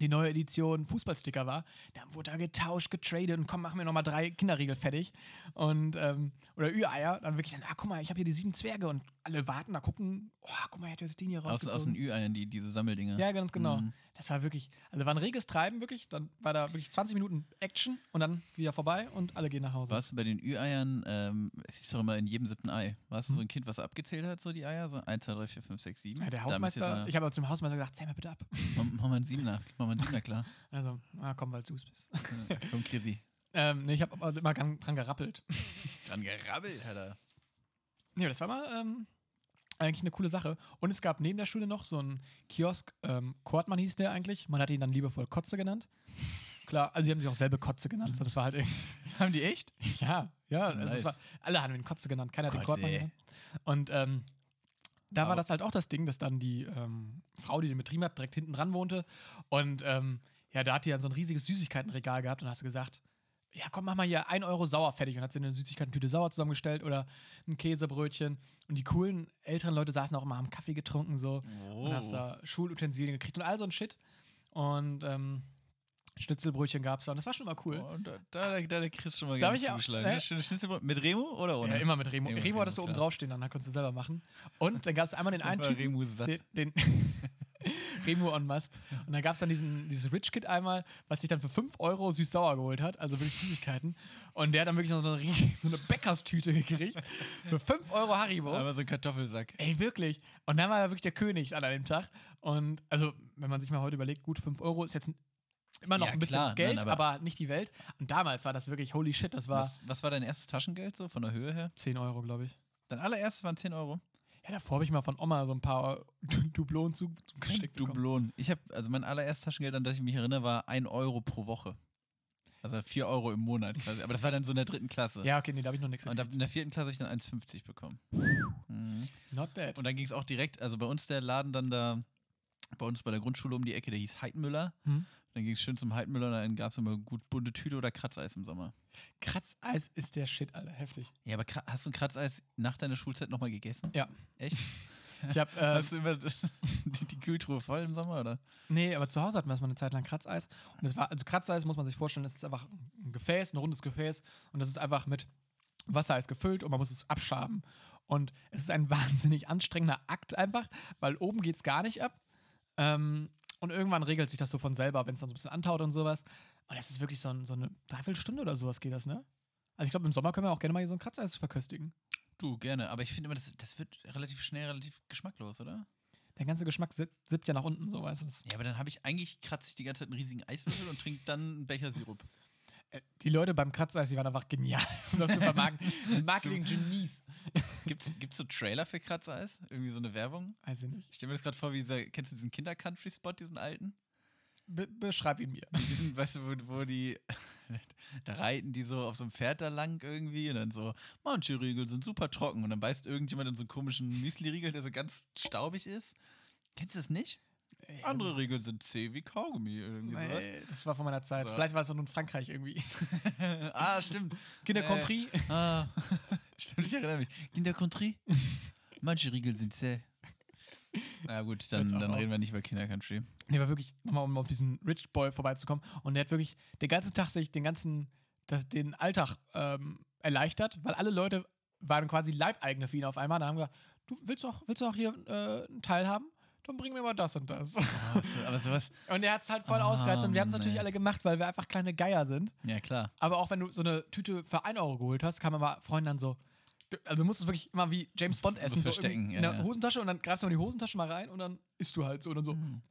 Speaker 4: die neue Edition Fußballsticker war, dann wurde da getauscht, getradet und komm, mach mir nochmal drei Kinderriegel fertig. Und, ähm, oder Ü-Eier, dann wirklich dann, ah, guck mal, ich habe hier die sieben Zwerge und alle warten, da gucken, oh, guck mal, er hat jetzt den hier
Speaker 1: Aus,
Speaker 4: rausgezogen.
Speaker 1: aus den Ü-Eiern, die, diese Sammeldinger.
Speaker 4: Ja, ganz genau.
Speaker 1: Mhm.
Speaker 4: Das war wirklich, also war ein reges Treiben wirklich. Dann war da wirklich 20 Minuten Action und dann wieder vorbei und alle gehen nach Hause.
Speaker 1: Warst du bei den Ü-Eiern, ähm, es ist doch immer in jedem siebten Ei. Warst du
Speaker 4: Mhm.
Speaker 1: so ein Kind, was abgezählt hat, so die Eier? So 1, 2, 3, 4, 5, 6, 7?
Speaker 4: Ja, der Hausmeister, ich habe aber zum Hausmeister gesagt, zähl mal bitte ab. (laughs)
Speaker 1: Mach, mal einen Siebener, mach mal einen Siebener klar. (laughs)
Speaker 4: Also, na komm, weil du es bist.
Speaker 1: Ja, Komm, Chrissy. (laughs)
Speaker 4: ähm, nee, ich habe aber immer dran, dran gerappelt.
Speaker 1: Dran gerabbelt, Alter.
Speaker 4: Ja, das war mal ähm, eigentlich eine coole Sache. Und es gab neben der Schule noch so einen Kiosk, ähm, Kortmann hieß der eigentlich. Man hat ihn dann liebevoll Kotze genannt. Klar, also sie haben sich auch selber Kotze genannt. So, das war halt irgendwie. (laughs)
Speaker 1: Haben die echt? (laughs)
Speaker 4: Ja, ja. Also
Speaker 1: Nice.
Speaker 4: war, alle haben ihn Kotze genannt, keiner hat ihn
Speaker 1: Kotze.
Speaker 4: Kortmann genannt. Und ähm, da war
Speaker 1: Aber-
Speaker 4: das halt auch das Ding, dass dann die ähm, Frau, die den betrieben hat, direkt hinten dran wohnte. Und ähm, ja, da hat die dann so ein riesiges Süßigkeitenregal gehabt und hast du gesagt, ja, komm, mach mal hier 1 Euro sauer fertig und hat sie eine Süßigkeitentüte sauer zusammengestellt oder ein Käsebrötchen. Und die coolen älteren Leute saßen auch immer, haben Kaffee getrunken so und hast da Schulutensilien gekriegt und all so ein Shit. Und ähm, Schnitzelbrötchen gab es da und das war schon mal cool.
Speaker 1: Oh, da, da, da, da der Chris schon mal gerne zugeschlagen.
Speaker 4: äh?
Speaker 1: ne? Schnitzelbrot. Mit Remo oder ohne?
Speaker 4: Ja, immer mit Remo.
Speaker 1: Mit
Speaker 4: Remo hattest du
Speaker 1: Remo,
Speaker 4: oben draufstehen, dann konntest du selber machen. Und dann gab es einmal den einen Typen,
Speaker 1: Remo satt.
Speaker 4: den, den (laughs) Remo on Must. Und dann gab es dann diesen, dieses Rich Kid einmal, was sich dann für 5 Euro süß-sauer geholt hat, also wirklich Süßigkeiten. Und der hat dann wirklich noch so eine, so eine Bäckerstüte gekriegt. Für 5 Euro Haribo.
Speaker 1: Aber so ein Kartoffelsack.
Speaker 4: Ey, wirklich. Und dann war er wirklich der König an dem Tag. Und also, wenn man sich mal heute überlegt, gut, 5 Euro ist jetzt ein, immer noch
Speaker 1: Ja,
Speaker 4: ein bisschen
Speaker 1: klar,
Speaker 4: Geld,
Speaker 1: nein,
Speaker 4: aber,
Speaker 1: aber-
Speaker 4: nicht die Welt. Und damals war das wirklich holy shit, das war
Speaker 1: Was, was war dein erstes Taschengeld so von der Höhe her?
Speaker 4: 10 Euro, glaube ich.
Speaker 1: Dein allererstes waren 10 Euro.
Speaker 4: Ja, davor habe ich mal von Oma so ein paar (laughs) Dublonen zu- zugesteckt bekommen.
Speaker 1: Dublon. Ich habe, also mein allererstes Taschengeld, an das ich mich erinnere, war 1 Euro pro Woche. Also 4 Euro im Monat quasi. Aber das war dann so in der dritten Klasse.
Speaker 4: Ja, okay, nee, da habe ich noch nichts
Speaker 1: Und in der vierten Klasse habe ich dann 1,50 bekommen. Mhm.
Speaker 4: Not bad.
Speaker 1: Und dann ging es auch direkt, also bei uns der Laden dann da, bei uns bei der Grundschule um die Ecke, der hieß Heidmüller.
Speaker 4: Hm.
Speaker 1: Dann ging es schön zum Heidmüller und dann gab es immer gut bunte Tüte oder Kratzeis im Sommer.
Speaker 4: Kratzeis ist der Shit, Alter. Heftig.
Speaker 1: Ja, aber hast du ein Kratzeis nach deiner Schulzeit nochmal gegessen?
Speaker 4: Ja.
Speaker 1: Echt? (laughs)
Speaker 4: Ich habe, äh,
Speaker 1: Hast du immer (laughs) die, die Kühltruhe voll im Sommer, oder?
Speaker 4: nee, aber zu Hause hatten wir erstmal eine Zeit lang Kratzeis. Und das war, also Kratzeis muss man sich vorstellen, das ist einfach ein Gefäß, ein rundes Gefäß. Und das ist einfach mit Wassereis gefüllt und man muss es abschaben. Und es ist ein (laughs) wahnsinnig anstrengender Akt einfach, weil oben geht es gar nicht ab. Ähm, und irgendwann regelt sich das so von selber, wenn es dann so ein bisschen antaut und sowas. Und es ist wirklich so, ein, so eine Dreiviertelstunde oder sowas geht das, ne? Also ich glaube, im Sommer können wir auch gerne mal hier so ein Kratzeis verköstigen.
Speaker 1: Du, gerne. Aber ich finde immer, das, das wird relativ schnell relativ geschmacklos, oder?
Speaker 4: Der ganze Geschmack sip- sippt ja nach unten, so weißt du.
Speaker 1: Ja, aber dann habe ich eigentlich, kratze ich die ganze Zeit einen riesigen Eiswürfel und trinke dann einen Becher Sirup.
Speaker 4: Äh, Die Leute beim Kratzeis, die waren einfach genial, (laughs) um das zu vermarkten. (laughs) Marketing-Genies. (laughs)
Speaker 1: Gibt's, gibt's so Trailer für Kratzeis? Irgendwie so eine Werbung?
Speaker 4: Weiß ich nicht.
Speaker 1: Ich stelle mir das gerade vor, wie dieser, kennst du diesen Kinder-Country-Spot, diesen alten?
Speaker 4: Be beschreib ihn mir.
Speaker 1: Diesen, weißt du, wo, wo die, da reiten die so auf so einem Pferd da lang irgendwie und dann so, manche Riegel sind super trocken und dann beißt irgendjemand in so einen komischen Müsli-Riegel, der so ganz staubig ist. Kennst du das nicht?
Speaker 4: Ey,
Speaker 1: Andere
Speaker 4: das,
Speaker 1: Riegel sind zäh wie Kaugummi, irgendwie sowas.
Speaker 4: Ey, das war von meiner Zeit.
Speaker 1: So.
Speaker 4: Vielleicht war es auch nur in Frankreich irgendwie. (laughs)
Speaker 1: ah, stimmt.
Speaker 4: Kinder
Speaker 1: Äh,
Speaker 4: Country.
Speaker 1: Ah, (laughs) stimmt, ich erinnere mich. Kinder Country. (laughs) Manche Riegel sind zäh. Na gut, dann, dann reden wir nicht über Kinder Country.
Speaker 4: Nee, war wirklich, nochmal um auf diesen Rich Boy vorbeizukommen. Und der hat wirklich den ganzen Tag sich den ganzen, das, den Alltag ähm, erleichtert, weil alle Leute waren quasi Leibeigene für ihn auf einmal. Da haben wir gesagt, du willst doch, willst du auch hier äh, einen Teil haben? Dann bring mir mal das und das.
Speaker 1: Aber sowas, (laughs)
Speaker 4: Und er hat es halt voll
Speaker 1: Ah,
Speaker 4: ausgereizt und wir haben es natürlich
Speaker 1: nee.
Speaker 4: alle gemacht, weil wir einfach kleine Geier sind.
Speaker 1: ja klar.
Speaker 4: Aber auch wenn du so eine Tüte für 1 Euro geholt hast, kam immer Freunde dann so. Also du musst es wirklich immer wie James Bond essen, so in
Speaker 1: ja,
Speaker 4: der
Speaker 1: ja.
Speaker 4: Hosentasche und dann greifst du mal in die Hosentasche mal rein und dann isst du halt so und dann so.
Speaker 1: Mhm.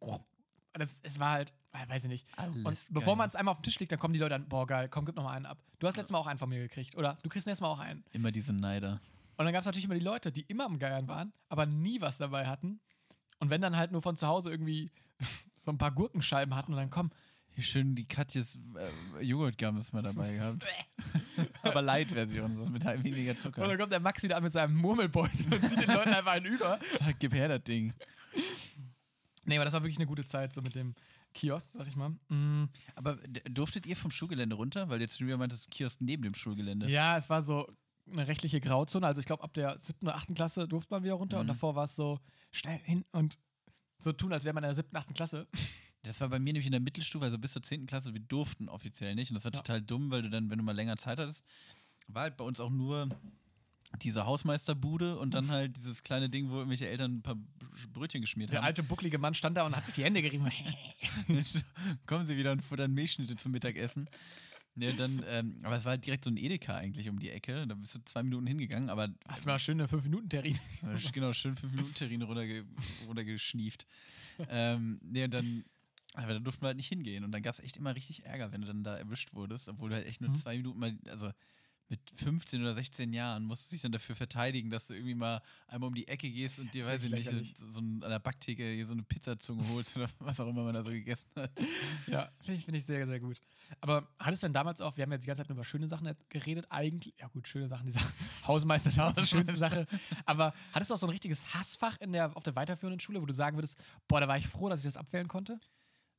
Speaker 4: Das, es war halt, weiß ich nicht.
Speaker 1: Alles
Speaker 4: Und bevor man es einmal auf den Tisch legt, dann kommen die Leute dann, boah geil, komm, gib noch mal einen ab. Du hast letztes Mal auch einen von mir gekriegt, oder? Du kriegst nächstes Mal auch einen.
Speaker 1: Immer diese Neider.
Speaker 4: Und dann gab es natürlich immer die Leute, die immer am Geiern waren, aber nie was dabei hatten. Und wenn dann halt nur von zu Hause irgendwie (laughs) so ein paar Gurkenscheiben hatten und dann komm,
Speaker 1: Hier schön die Katjes äh, Joghurtgums mal dabei gehabt. (laughs) Aber Light-Version, so mit weniger
Speaker 4: und
Speaker 1: Zucker.
Speaker 4: dann kommt der Max wieder an mit seinem Murmelbeutel und zieht den Leuten einfach einen über. (laughs)
Speaker 1: Sag, gib her das Ding.
Speaker 4: Nee, aber das war wirklich eine gute Zeit, so mit dem Kiosk, sag ich mal. Mm,
Speaker 1: Aber durftet ihr vom Schulgelände runter? Weil jetzt du meintest, Kiosk neben dem Schulgelände.
Speaker 4: Ja, es war so eine rechtliche Grauzone. Also ich glaube, ab der siebten oder achten Klasse durfte man wieder runter und
Speaker 1: Mhm.
Speaker 4: davor war es so schnell hin und so tun, als wäre man in der siebten, achten Klasse. (laughs)
Speaker 1: Das war bei mir nämlich in der Mittelstufe, also bis zur 10. Klasse, wir durften offiziell nicht. Und das war
Speaker 4: Ja.
Speaker 1: total dumm, weil du dann, wenn du mal länger Zeit hattest, war halt bei uns auch nur diese Hausmeisterbude und dann halt dieses kleine Ding, wo irgendwelche Eltern ein paar Brötchen geschmiert
Speaker 4: Der
Speaker 1: haben.
Speaker 4: alte, bucklige Mann stand da und hat sich die Hände gerieben. (laughs) (laughs)
Speaker 1: Kommen sie wieder und futtern Milchschnitte zum Mittagessen. Ja, dann, ähm, aber es war halt direkt so ein Edeka eigentlich um die Ecke. Da bist du zwei Minuten hingegangen, aber
Speaker 4: Hast mal schön eine 5-Minuten-Terrin. (laughs)
Speaker 1: Ja, genau, schön fünf Minuten Terrine runterge runtergeschnieft. ähm, nee, und dann, aber da durften wir halt nicht hingehen. Und dann gab es echt immer richtig Ärger, wenn du dann da erwischt wurdest, obwohl du halt echt nur
Speaker 4: Mhm.
Speaker 1: zwei Minuten mal, also mit 15 oder 16 Jahren musst du dich dann dafür verteidigen, dass du irgendwie mal einmal um die Ecke gehst und dir, weiß ich nicht, so an der Backtheke hier so eine Pizzazunge holst oder (laughs) was auch immer man da so gegessen hat. (laughs)
Speaker 4: Ja, finde ich, find ich sehr, sehr gut. Aber hattest du denn damals auch, wir haben ja die ganze Zeit nur über schöne Sachen geredet, eigentlich, ja gut, schöne Sachen, die Sachen, (laughs) Hausmeister ist die schönste Sache, aber hattest du auch so ein richtiges Hassfach in der, auf der weiterführenden Schule, wo du sagen würdest, boah, da war ich froh, dass ich das abwählen konnte?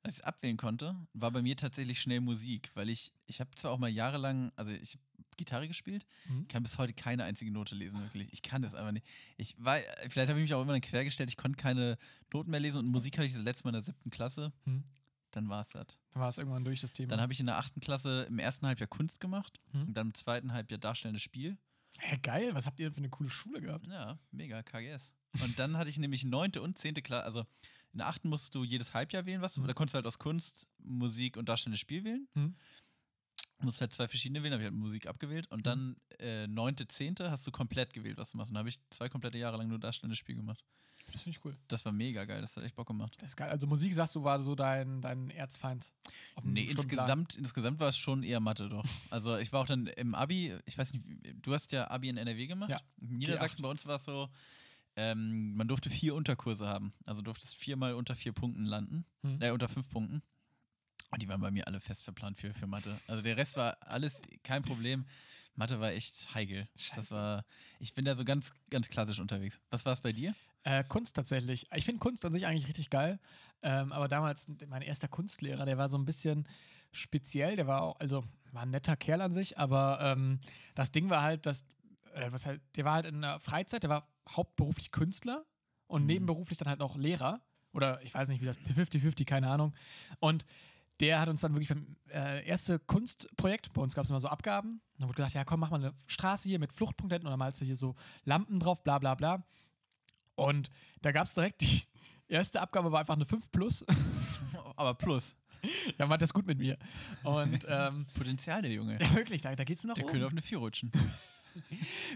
Speaker 1: Als ich es abwählen konnte, war bei mir tatsächlich schnell Musik, weil ich, ich habe zwar auch mal jahrelang, also ich habe Gitarre gespielt,
Speaker 4: Mhm.
Speaker 1: ich kann bis heute keine einzige Note lesen, wirklich. Ich kann das einfach nicht. Ich war, vielleicht habe ich mich auch immer dann quergestellt, ich konnte keine Noten mehr lesen und Musik hatte ich das letzte Mal in der siebten Klasse,
Speaker 4: Mhm.
Speaker 1: dann war es das.
Speaker 4: Dann war es irgendwann durch das Thema.
Speaker 1: Dann habe ich in der achten Klasse im ersten Halbjahr Kunst gemacht
Speaker 4: Mhm.
Speaker 1: und dann im zweiten Halbjahr darstellendes Spiel.
Speaker 4: Hä, geil, was habt ihr denn für eine coole Schule gehabt?
Speaker 1: Ja, mega, KGS. Und dann hatte ich nämlich neunte und zehnte Klasse, also in der achten musst du jedes Halbjahr wählen, was,
Speaker 4: Mhm.
Speaker 1: da konntest du halt aus Kunst, Musik und darstellendes Spiel wählen.
Speaker 4: Mhm.
Speaker 1: Musst halt zwei verschiedene wählen, habe ich halt Musik abgewählt. Und dann äh, neunte, zehnte hast du komplett gewählt, was du machst. Und dann habe ich zwei komplette Jahre lang nur darstellendes Spiel gemacht.
Speaker 4: Das finde ich cool.
Speaker 1: Das war mega geil, das hat echt Bock gemacht.
Speaker 4: Das ist geil. Also Musik, sagst du, war so dein, dein Erzfeind.
Speaker 1: Nee, insgesamt, insgesamt war es schon eher Mathe doch. Also ich war auch dann im Abi, ich weiß nicht, du hast ja Abi in NRW gemacht.
Speaker 4: Ja.
Speaker 1: In Niedersachsen bei uns war es so, ähm, man durfte vier Unterkurse haben. Also durftest viermal unter vier Punkten landen.
Speaker 4: Hm.
Speaker 1: Äh, unter fünf Punkten. Und die waren bei mir alle fest verplant für, für Mathe. Also der Rest war alles kein Problem. Mathe war echt heikel. Das
Speaker 4: Scheiße.
Speaker 1: war, ich bin da so ganz, ganz klassisch unterwegs. Was war es bei dir?
Speaker 4: Äh, Kunst tatsächlich. Ich finde Kunst an sich eigentlich richtig geil. Ähm, aber damals, mein erster Kunstlehrer, der war so ein bisschen speziell. Der war auch, also war ein netter Kerl an sich, aber ähm, das Ding war halt, dass, äh, was halt, der war halt in der Freizeit, der war hauptberuflich Künstler und
Speaker 1: Mhm.
Speaker 4: nebenberuflich dann halt noch Lehrer. Oder ich weiß nicht, wie das, 50-50, keine Ahnung. Und der hat uns dann wirklich beim äh, erste Kunstprojekt, bei uns gab es immer so Abgaben. Dann wurde gesagt, ja komm, mach mal eine Straße hier mit Fluchtpunkten und dann malst du hier so Lampen drauf, bla bla bla. Und da gab es direkt die (laughs) erste Abgabe war einfach eine 5 plus. (laughs)
Speaker 1: Aber plus.
Speaker 4: ja, man hat das gut mit mir. Und (laughs) ähm,
Speaker 1: Potenzial, der Junge.
Speaker 4: ja, wirklich, da, da geht's nur noch
Speaker 1: Der
Speaker 4: um.
Speaker 1: könnte auf eine Vier rutschen.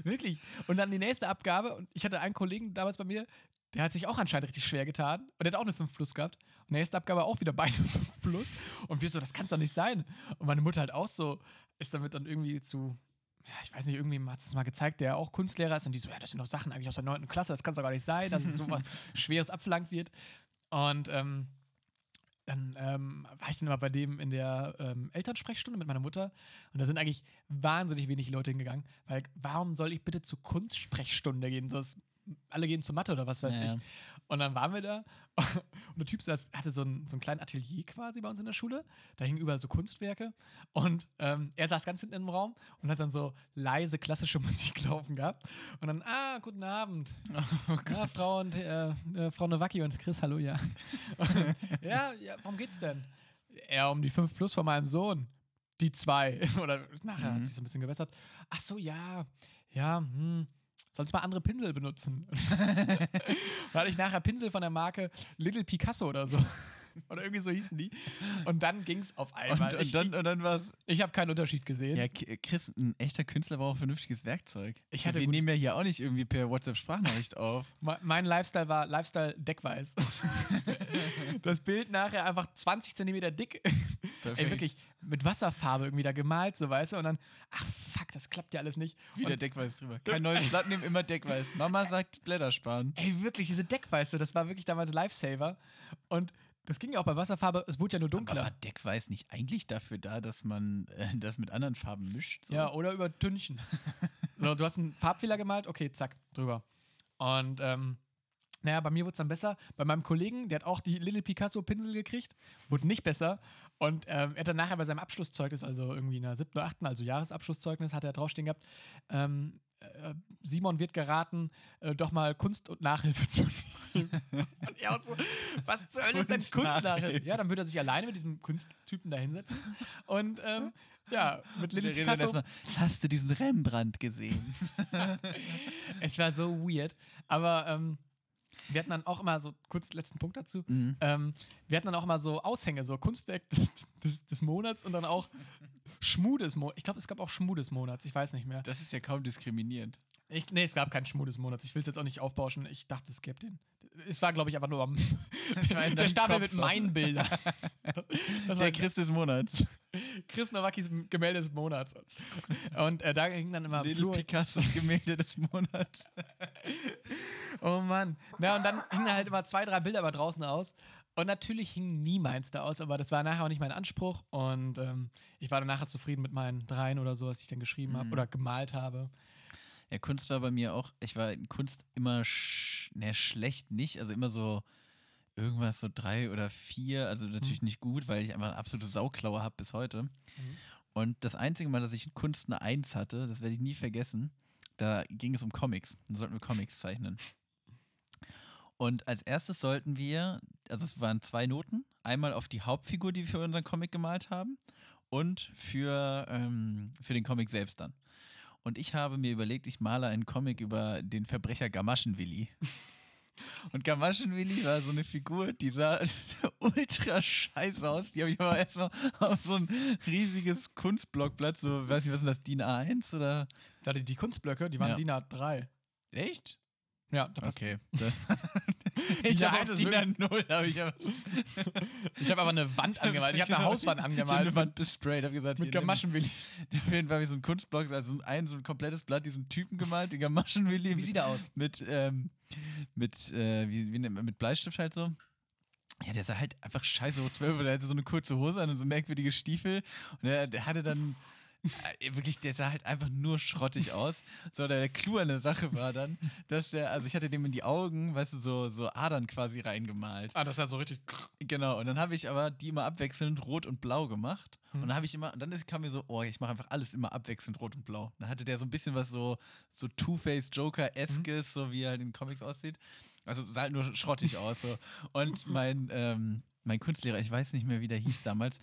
Speaker 4: Wirklich. Und dann die nächste Abgabe, und ich hatte einen Kollegen damals bei mir, der hat sich auch anscheinend richtig schwer getan und der hat auch eine 5 Plus gehabt. Und die nächste Abgabe auch wieder beide 5 (laughs) Plus. Und wir so, das kann doch nicht sein. Und meine Mutter halt auch so, ist damit dann irgendwie zu, ja, ich weiß nicht, irgendwie hat es mal gezeigt, der auch Kunstlehrer ist und die so, ja, das sind doch Sachen eigentlich aus der 9. Klasse, das kann es doch gar nicht sein, dass es so was (laughs) Schweres abverlangt wird. Und ähm, dann ähm, war ich dann immer bei dem in der ähm, Elternsprechstunde mit meiner Mutter und da sind eigentlich wahnsinnig wenig Leute hingegangen, weil warum soll ich bitte zur Kunstsprechstunde gehen? So ist, alle gehen zur Mathe oder was weiß
Speaker 1: Ja, ja.
Speaker 4: ich. Und dann waren wir da (laughs) und der Typ saß, hatte so ein, so ein kleines Atelier quasi bei uns in der Schule. Da hingen überall so Kunstwerke und ähm, er saß ganz hinten im Raum und hat dann so leise klassische (laughs) Musik laufen gehabt. Und dann, ah, guten Abend. (laughs)
Speaker 1: Oh
Speaker 4: Ja, Frau und äh, äh, Frau Nowacki und Chris, hallo, ja. ja, ja, worum geht's denn? Ja, um die 5 Plus von meinem Sohn. Die 2. Oder nachher
Speaker 1: Mhm.
Speaker 4: hat sich so ein bisschen gebessert. Ach so, ja. Ja, hm. Sollst mal andere Pinsel benutzen. (laughs) (laughs) hatte ich nachher Pinsel von der Marke Little Picasso oder so. (laughs) Oder irgendwie so hießen die. Und dann ging's auf
Speaker 1: Und,
Speaker 4: einmal.
Speaker 1: und
Speaker 4: ich
Speaker 1: dann, und dann war es.
Speaker 4: ich, habe keinen Unterschied gesehen.
Speaker 1: Ja, Chris, ein echter Künstler braucht vernünftiges Werkzeug.
Speaker 4: Ich hatte
Speaker 1: Wir nehmen ja hier auch nicht irgendwie per WhatsApp-Sprachnachricht auf. (laughs)
Speaker 4: Me- Mein Lifestyle war Lifestyle deckweiß. (laughs) das Bild nachher einfach 20 Zentimeter dick. Ey, wirklich mit Wasserfarbe irgendwie da gemalt, so weißt du. Und dann, ach fuck, das klappt ja alles nicht.
Speaker 1: Wieder
Speaker 4: Und,
Speaker 1: Deckweiß drüber. Kein neues Blatt nehmen, immer Deckweiß. Mama sagt Blätter sparen.
Speaker 4: ey, wirklich, diese Deckweiße, das war wirklich damals Lifesaver. Und das ging ja auch bei Wasserfarbe, es wurde ja nur
Speaker 1: Aber
Speaker 4: dunkler.
Speaker 1: war Deckweiß nicht eigentlich dafür da, dass man äh, das mit anderen Farben mischt? So?
Speaker 4: Ja, oder über Tünchen. (laughs) so, du hast einen Farbfehler gemalt, okay, zack, drüber. Und ähm, Naja, bei mir wurde es dann besser. Bei meinem Kollegen, der hat auch die Little Picasso Pinsel gekriegt, wurde nicht besser. Und ähm, er hat dann nachher bei seinem Abschlusszeugnis, also irgendwie in der siebten oder achten, also Jahresabschlusszeugnis, hat er draufstehen gehabt, ähm, äh, Simon wird geraten, äh, doch mal Kunst und Nachhilfe zu nehmen. (laughs) und er auch so, was zur Hölle ist denn Kunstnachhilfe? Ja, dann würde er sich alleine mit diesem Kunsttypen da hinsetzen und ähm, ja, mit
Speaker 1: dann
Speaker 4: Picasso.
Speaker 1: erstmal, Hast du diesen Rembrandt gesehen? (laughs)
Speaker 4: Es war so weird. Aber ähm, wir hatten dann auch immer so, kurz letzten Punkt dazu,
Speaker 1: Mhm.
Speaker 4: ähm, wir hatten dann auch immer so Aushänge, so Kunstwerk des, des, des Monats und dann auch Schmuh des Monats. Ich glaube, es gab auch Schmuh des Monats, ich weiß nicht mehr.
Speaker 1: Das ist ja kaum diskriminierend.
Speaker 4: Ich, nee, es gab keinen Schmuh des Monats. Ich will es jetzt auch nicht aufbauschen. Ich dachte, es gäbe den. Es war, glaube ich, einfach nur am, (laughs) (laughs) der Stapel mit meinen Bildern. (laughs)
Speaker 1: Der Christ des Monats.
Speaker 4: Chris Nowakis Gemälde des Monats. Und äh, da ging dann immer
Speaker 1: Little
Speaker 4: Flur.
Speaker 1: Picassos Gemälde des Monats.
Speaker 4: Oh Mann. Na, und dann hingen da halt immer zwei, drei Bilder aber draußen aus. Und natürlich hing nie meins da aus, aber das war nachher auch nicht mein Anspruch. Und ähm, ich war dann nachher zufrieden mit meinen dreien oder so, was ich dann geschrieben habe oder gemalt habe.
Speaker 1: Ja, Kunst war bei mir auch, ich war in Kunst immer sch ne, schlecht nicht, also immer so irgendwas so drei oder vier, also natürlich nicht gut, weil ich einfach eine absolute Sauklaue habe bis heute. Und das einzige Mal, dass ich in Kunst eine Eins hatte, das werde ich nie vergessen, da ging es um Comics. Da sollten wir Comics zeichnen. Und als erstes sollten wir, also es waren zwei Noten, einmal auf die Hauptfigur, die wir für unseren Comic gemalt haben, und für, ähm, für den Comic selbst dann. Und ich habe mir überlegt, ich male einen Comic über den Verbrecher Gamaschenwilli. (laughs) Und Gamaschenwilli war so eine Figur, die sah (laughs) ultra scheiße aus. Die habe ich aber erstmal auf so ein riesiges Kunstblockblatt, so, weiß nicht, was ist das, DIN A1 oder?
Speaker 4: Da die, die Kunstblöcke, die waren
Speaker 1: Ja.
Speaker 4: DIN A3.
Speaker 1: Echt?
Speaker 4: Ja, da passt.
Speaker 1: Okay. (laughs) (laughs) ich habe
Speaker 4: A1
Speaker 1: auf DIN
Speaker 4: wirklich-
Speaker 1: A0, habe ich aber. (laughs)
Speaker 4: Ich habe aber eine Wand angemalt. Ich habe eine
Speaker 1: Genau,
Speaker 4: Hauswand
Speaker 1: Ich habe eine
Speaker 4: angemalt.
Speaker 1: Wand besprayt, habe gesagt,
Speaker 4: mit Gamaschenwilli. (laughs)
Speaker 1: Auf jeden Fall habe ich so einen Kunstblock, also ein so ein komplettes Blatt, diesen Typen gemalt, den Gamaschenwilli.
Speaker 4: Wie sieht er aus?
Speaker 1: Mit, ähm, mit, äh, wie, wie mit Bleistift halt so. Ja, der sah halt einfach scheiße hoch 12, der hatte so eine kurze Hose an und so merkwürdige Stiefel. Und der, der hatte dann. Äh, Wirklich, der sah halt einfach nur schrottig aus. So, der Clou an der Sache war dann, dass der, also ich hatte dem in die Augen, weißt du, so, so Adern quasi reingemalt.
Speaker 4: Ah, das ja so richtig.
Speaker 1: Genau, und dann habe ich aber die immer abwechselnd rot und blau gemacht.
Speaker 4: Hm.
Speaker 1: Und dann habe ich immer, und dann ist, kam mir so, oh, ich mache einfach alles immer abwechselnd rot und blau. Dann hatte der so ein bisschen was so, so Two-Face Joker-eskes, so wie er in den Comics aussieht. Also sah halt nur schrottig aus. So. Und mein, ähm, mein Kunstlehrer, ich weiß nicht mehr, wie der hieß damals,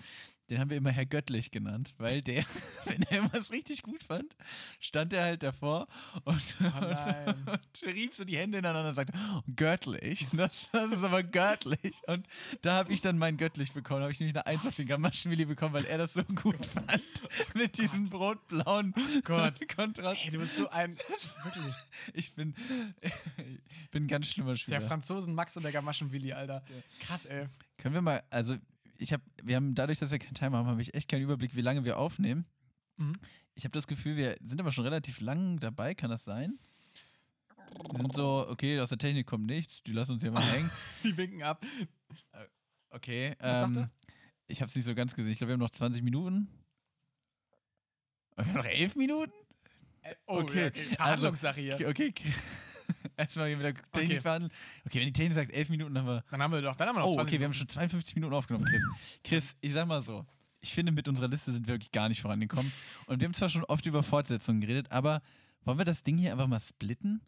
Speaker 1: den haben wir immer Herr Göttlich genannt, weil der, (laughs) wenn er irgendwas richtig gut fand, stand er halt davor und,
Speaker 4: nein. (laughs)
Speaker 1: und, rieb so die Hände ineinander und sagte, "Oh, göttlich. (laughs) Das, das ist aber göttlich. Und da habe ich dann mein Göttlich bekommen. Habe ich nämlich eine Eins auf den Gamaschenwilli bekommen, weil er das so gut fand. Mit diesem rot-blauen
Speaker 4: Gott.
Speaker 1: Kontrast.
Speaker 4: Ey, du bist so ein. Wirklich.
Speaker 1: Ich bin, ich bin ein ganz schlimmer Schüler.
Speaker 4: Der Franzosen Max und der Gamaschenwilli, Alter. Krass, ey.
Speaker 1: Können wir mal, also ich habe, wir haben dadurch, dass wir keinen Timer haben, habe ich echt keinen Überblick, wie lange wir aufnehmen.
Speaker 4: Mhm.
Speaker 1: Ich habe das Gefühl, wir sind aber schon relativ lang dabei, kann das sein? Wir sind so, okay, aus der Technik kommt nichts, die lassen uns hier mal hängen. (laughs)
Speaker 4: Die winken ab.
Speaker 1: Okay,
Speaker 4: Was sagt
Speaker 1: ähm,
Speaker 4: er?
Speaker 1: ich habe es nicht so ganz gesehen. Ich glaube, wir haben noch 20 Minuten. Wir haben noch 11 Minuten?
Speaker 4: Oh,
Speaker 1: Okay,
Speaker 4: ja, okay. Verhandlungssache hier.
Speaker 1: Okay, okay. (laughs) Erstmal hier mit der Technik
Speaker 4: Okay.
Speaker 1: verhandeln. Okay, wenn die Technik sagt 11 Minuten, haben wir.
Speaker 4: Dann haben wir doch, dann haben wir noch
Speaker 1: Oh,
Speaker 4: 20
Speaker 1: okay, wir haben
Speaker 4: Minuten.
Speaker 1: schon 52 Minuten aufgenommen, Chris. Chris, ich sag mal so. Ich finde, mit unserer Liste sind wir wirklich gar nicht vorangekommen. Und wir haben zwar schon oft über Fortsetzungen geredet, aber wollen wir das Ding hier einfach mal splitten?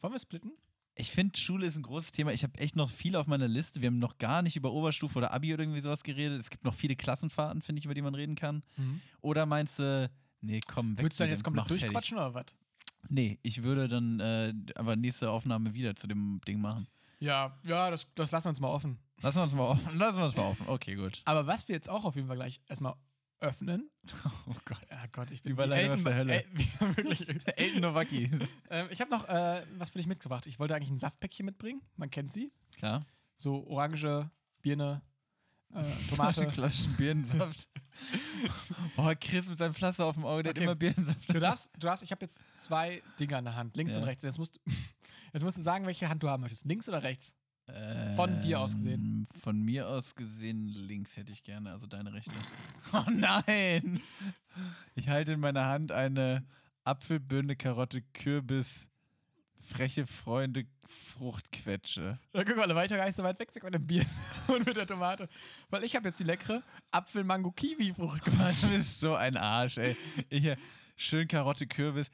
Speaker 4: Wollen wir splitten?
Speaker 1: Ich finde, Schule ist ein großes Thema. Ich habe echt noch viel auf meiner Liste. Wir haben noch gar nicht über Oberstufe oder Abi oder irgendwie sowas geredet. Es gibt noch viele Klassenfahrten, finde ich, über die man reden kann. Oder meinst du, nee, komm, weg.
Speaker 4: Würdest du dann jetzt komplett
Speaker 1: mach fertig.
Speaker 4: durchquatschen oder was?
Speaker 1: Nee, ich würde dann äh, aber nächste Aufnahme wieder zu dem Ding machen.
Speaker 4: Ja, ja, das, das lassen wir uns mal offen.
Speaker 1: Lassen wir uns mal offen. (laughs) Lassen wir uns mal offen. Okay, gut.
Speaker 4: Aber was wir jetzt auch auf jeden Fall gleich erstmal öffnen. (laughs)
Speaker 1: Oh Gott.
Speaker 4: Ja Gott, ich bin
Speaker 1: Überleitung aus der Hölle. (laughs)
Speaker 4: Wirklich.
Speaker 1: Elton Nowacki.
Speaker 4: ähm, ich habe noch äh, was für dich mitgebracht. Ich wollte eigentlich ein Saftpäckchen mitbringen. Man kennt sie.
Speaker 1: Klar.
Speaker 4: So Orange, Birne, äh, (laughs) Tomate.
Speaker 1: Klassischen Birnensaft. (laughs) Oh, Chris mit seinem Pflaster auf dem Auge, der
Speaker 4: Okay.
Speaker 1: hat immer Birnensaft.
Speaker 4: Du darfst, du darfst, ich habe jetzt zwei Dinger in der Hand, links
Speaker 1: Ja.
Speaker 4: und rechts. Jetzt musst, (laughs) jetzt musst du sagen, welche Hand du haben möchtest. Links oder rechts? Von dir aus gesehen.
Speaker 1: Ähm, Von mir aus gesehen links hätte ich gerne, also deine rechte. Oh nein! Ich halte in meiner Hand eine Apfel, Birne, Karotte, Kürbis, freche Freunde Fruchtquetsche.
Speaker 4: Ja, guck mal, da war ich ja gar nicht so weit weg, weg mit dem Bier (laughs) und mit der Tomate. Weil ich habe jetzt die leckere Apfel-Mango-Kiwi-Frucht (laughs)
Speaker 1: Du
Speaker 4: gemacht.
Speaker 1: bist so ein Arsch, ey. Hier, schön Karotte, Kürbis.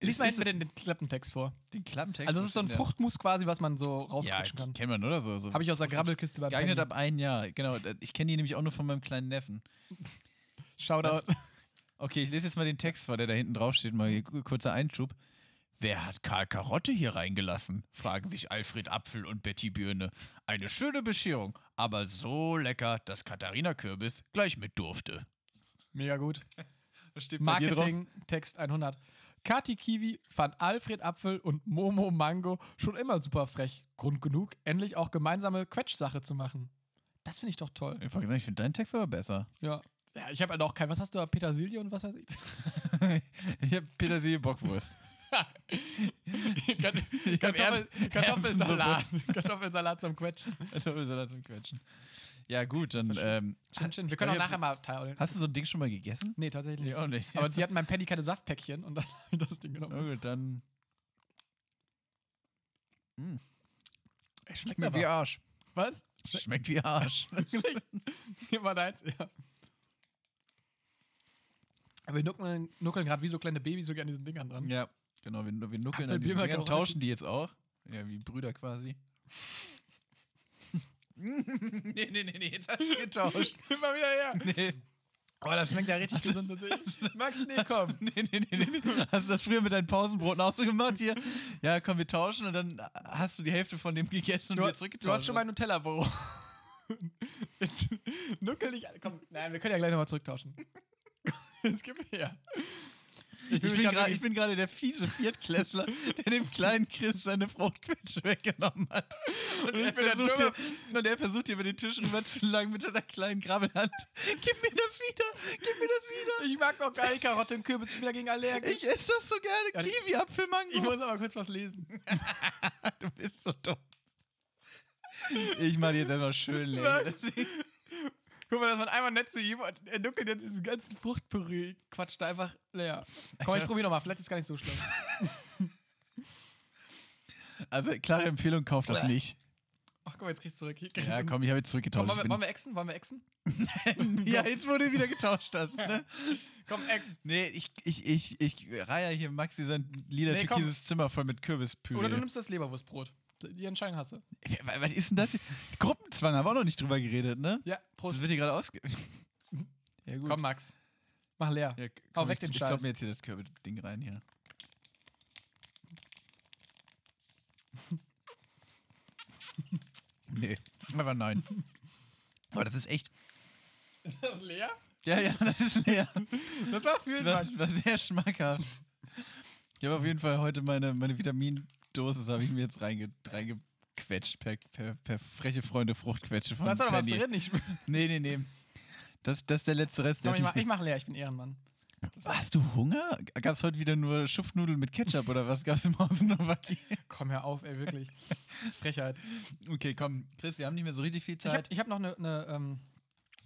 Speaker 4: Lies mal hinten den, den Klappentext vor.
Speaker 1: den Klappentext.
Speaker 4: Also, es ist so ein
Speaker 1: ja.
Speaker 4: Fruchtmus quasi, was man so
Speaker 1: Ja,
Speaker 4: rausquetschen kann.
Speaker 1: kennt man, oder? So, so.
Speaker 4: Habe ich aus der Grabbelkiste bei
Speaker 1: Geeignet ab ein Jahr, genau. Ich kenne die nämlich auch nur von meinem kleinen Neffen. (laughs)
Speaker 4: Shoutout.
Speaker 1: Okay, ich lese jetzt mal den Text vor, der da hinten drauf steht. Mal kurzer Einschub. Wer hat Karl Karotte hier reingelassen? Fragen sich Alfred Apfel und Betty Birne. Eine schöne Bescherung, aber so lecker, dass Katharina Kürbis gleich mit durfte.
Speaker 4: Mega gut. (laughs) Marketing, Text 100. Kati Kiwi fand Alfred Apfel und Momo Mango schon immer super frech. Grund genug, endlich auch gemeinsame Quetschsache zu machen. Das finde ich doch toll.
Speaker 1: Ich finde deinen Text aber besser.
Speaker 4: Ja. Ja, ich habe halt auch kein, was hast du da, Petersilie und was weiß ich? (laughs)
Speaker 1: ich habe Petersilie Bockwurst.
Speaker 4: Kartoffel, Kartoffelsalat. Kartoffelsalat zum Quetschen.
Speaker 1: Kartoffelsalat zum Quetschen. Ja, gut, dann. Ähm,
Speaker 4: Chin, chin. Wir können auch nachher mal teilen.
Speaker 1: Hast du so ein Ding schon mal gegessen?
Speaker 4: Nee, tatsächlich nicht.
Speaker 1: auch nicht.
Speaker 4: Aber sie hatten beim Penny keine Saftpäckchen und dann habe (laughs) ich das Ding
Speaker 1: Na
Speaker 4: genommen.
Speaker 1: gut, dann.
Speaker 4: Schmeckt
Speaker 1: Schmeckt
Speaker 4: aber.
Speaker 1: wie Arsch.
Speaker 4: Was?
Speaker 1: Schmeckt wie Arsch. (laughs)
Speaker 4: Gib mal deins, ja. Aber wir nuckeln, nuckeln gerade wie so kleine Babys so an diesen Dingern dran.
Speaker 1: ja, genau, wir, wir nuckeln an diesen Dingern, tauschen die jetzt auch. Ja, wie Brüder quasi. (laughs) nee, nee, nee, nee, hast du getauscht. (laughs)
Speaker 4: Immer wieder her.
Speaker 1: Nee.
Speaker 4: Oh, das schmeckt ja richtig gesund. Das (laughs) Max, nee, komm.
Speaker 1: Nee, nee, nee, nee. Hast du das früher mit deinen Pausenbroten auch so gemacht hier? Ja, komm, wir tauschen und dann hast du die Hälfte von dem gegessen und
Speaker 4: Du,
Speaker 1: wieder zurückgetauscht.
Speaker 4: du hast schon mein Nutella-Büro. Nuckel dich an. Komm, nein, wir können ja gleich nochmal zurücktauschen. Jetzt gib her.
Speaker 1: Ich bin,
Speaker 4: grad
Speaker 1: ich bin gerade der fiese Viertklässler, der dem kleinen Chris seine Fruchtquetsche weggenommen hat. Und,
Speaker 4: ich
Speaker 1: er versucht hier, und er versucht hier über den Tisch rüber zu langen mit seiner kleinen Grabbelhand. Gib mir das wieder! Gib mir das wieder!
Speaker 4: Ich mag doch gar nicht Karotte und Kürbis. Ich bin dagegen allergisch.
Speaker 1: Ich esse das so gerne.
Speaker 4: Ja,
Speaker 1: Kiwi, Apfel, Mango.
Speaker 4: Ich muss aber kurz was lesen. (laughs)
Speaker 1: du bist so dumm. Ich mach die jetzt erstmal schön leer.
Speaker 4: Guck mal, das war einmal nett zu ihm und er nuckelt jetzt diesen ganzen Fruchtpüree, quatscht da einfach leer. Komm, ich probier nochmal, vielleicht ist es gar nicht so schlimm. (laughs)
Speaker 1: Also, klare Empfehlung, kauf das nicht.
Speaker 4: Ach komm, jetzt kriegst du zurück. Hier,
Speaker 1: Ja, komm, ich habe jetzt
Speaker 4: Komm,
Speaker 1: zurückgetauscht.
Speaker 4: wollen, wir,
Speaker 1: Ich
Speaker 4: wollen wir exen? Wollen wir exen?
Speaker 1: bin, (laughs) ja, jetzt wurde du wieder getauscht hast. Ne? (laughs)
Speaker 4: Komm, ex.
Speaker 1: Nee, ich, ich, ich, ich reihe hier Maxi sein lila
Speaker 4: Nee, komm.
Speaker 1: türkises Zimmer voll mit Kürbispüree.
Speaker 4: Oder du nimmst das Leberwurstbrot. Die Entscheidung hast du.
Speaker 1: Was ist denn das? Gruppenzwang, haben wir auch noch nicht drüber geredet, ne?
Speaker 4: Ja,
Speaker 1: Das
Speaker 4: Prost.
Speaker 1: wird hier gerade ausge... (laughs) Ja, gut.
Speaker 4: Komm, Max. Mach leer.
Speaker 1: Ja,
Speaker 4: Hau
Speaker 1: komm,
Speaker 4: weg
Speaker 1: ich,
Speaker 4: den
Speaker 1: Ich
Speaker 4: Scheiß.
Speaker 1: mir jetzt hier das Kürbis-Ding rein hier. (laughs) nee, aber nein. Aber das ist echt...
Speaker 4: Ist das leer?
Speaker 1: Ja, ja, (laughs) das ist leer.
Speaker 4: Das war fühlen,
Speaker 1: War, war sehr schmackhaft. Ich habe auf jeden Fall heute meine, meine Vitamindosis habe ich mir jetzt reinge, reingequetscht per, per, per freche Freunde Fruchtquetsche von
Speaker 4: Da ist doch was
Speaker 1: Penny.
Speaker 4: drin. Ich,
Speaker 1: Nee, nee, nee. Das, das ist der letzte Rest. Der
Speaker 4: komm,
Speaker 1: ist
Speaker 4: ich, mach,
Speaker 1: nicht
Speaker 4: ich mach leer, ich bin Ehrenmann.
Speaker 1: Hast du Hunger? Gab es heute wieder nur Schupfnudeln mit Ketchup oder was gab es im Hause Nowaki? (laughs)
Speaker 4: Komm, hör auf, ey, wirklich. Das ist Frechheit.
Speaker 1: Okay, komm, Chris, wir haben nicht mehr so richtig viel
Speaker 4: Ich hab,
Speaker 1: Zeit.
Speaker 4: ich hab noch eine. Ne, ähm,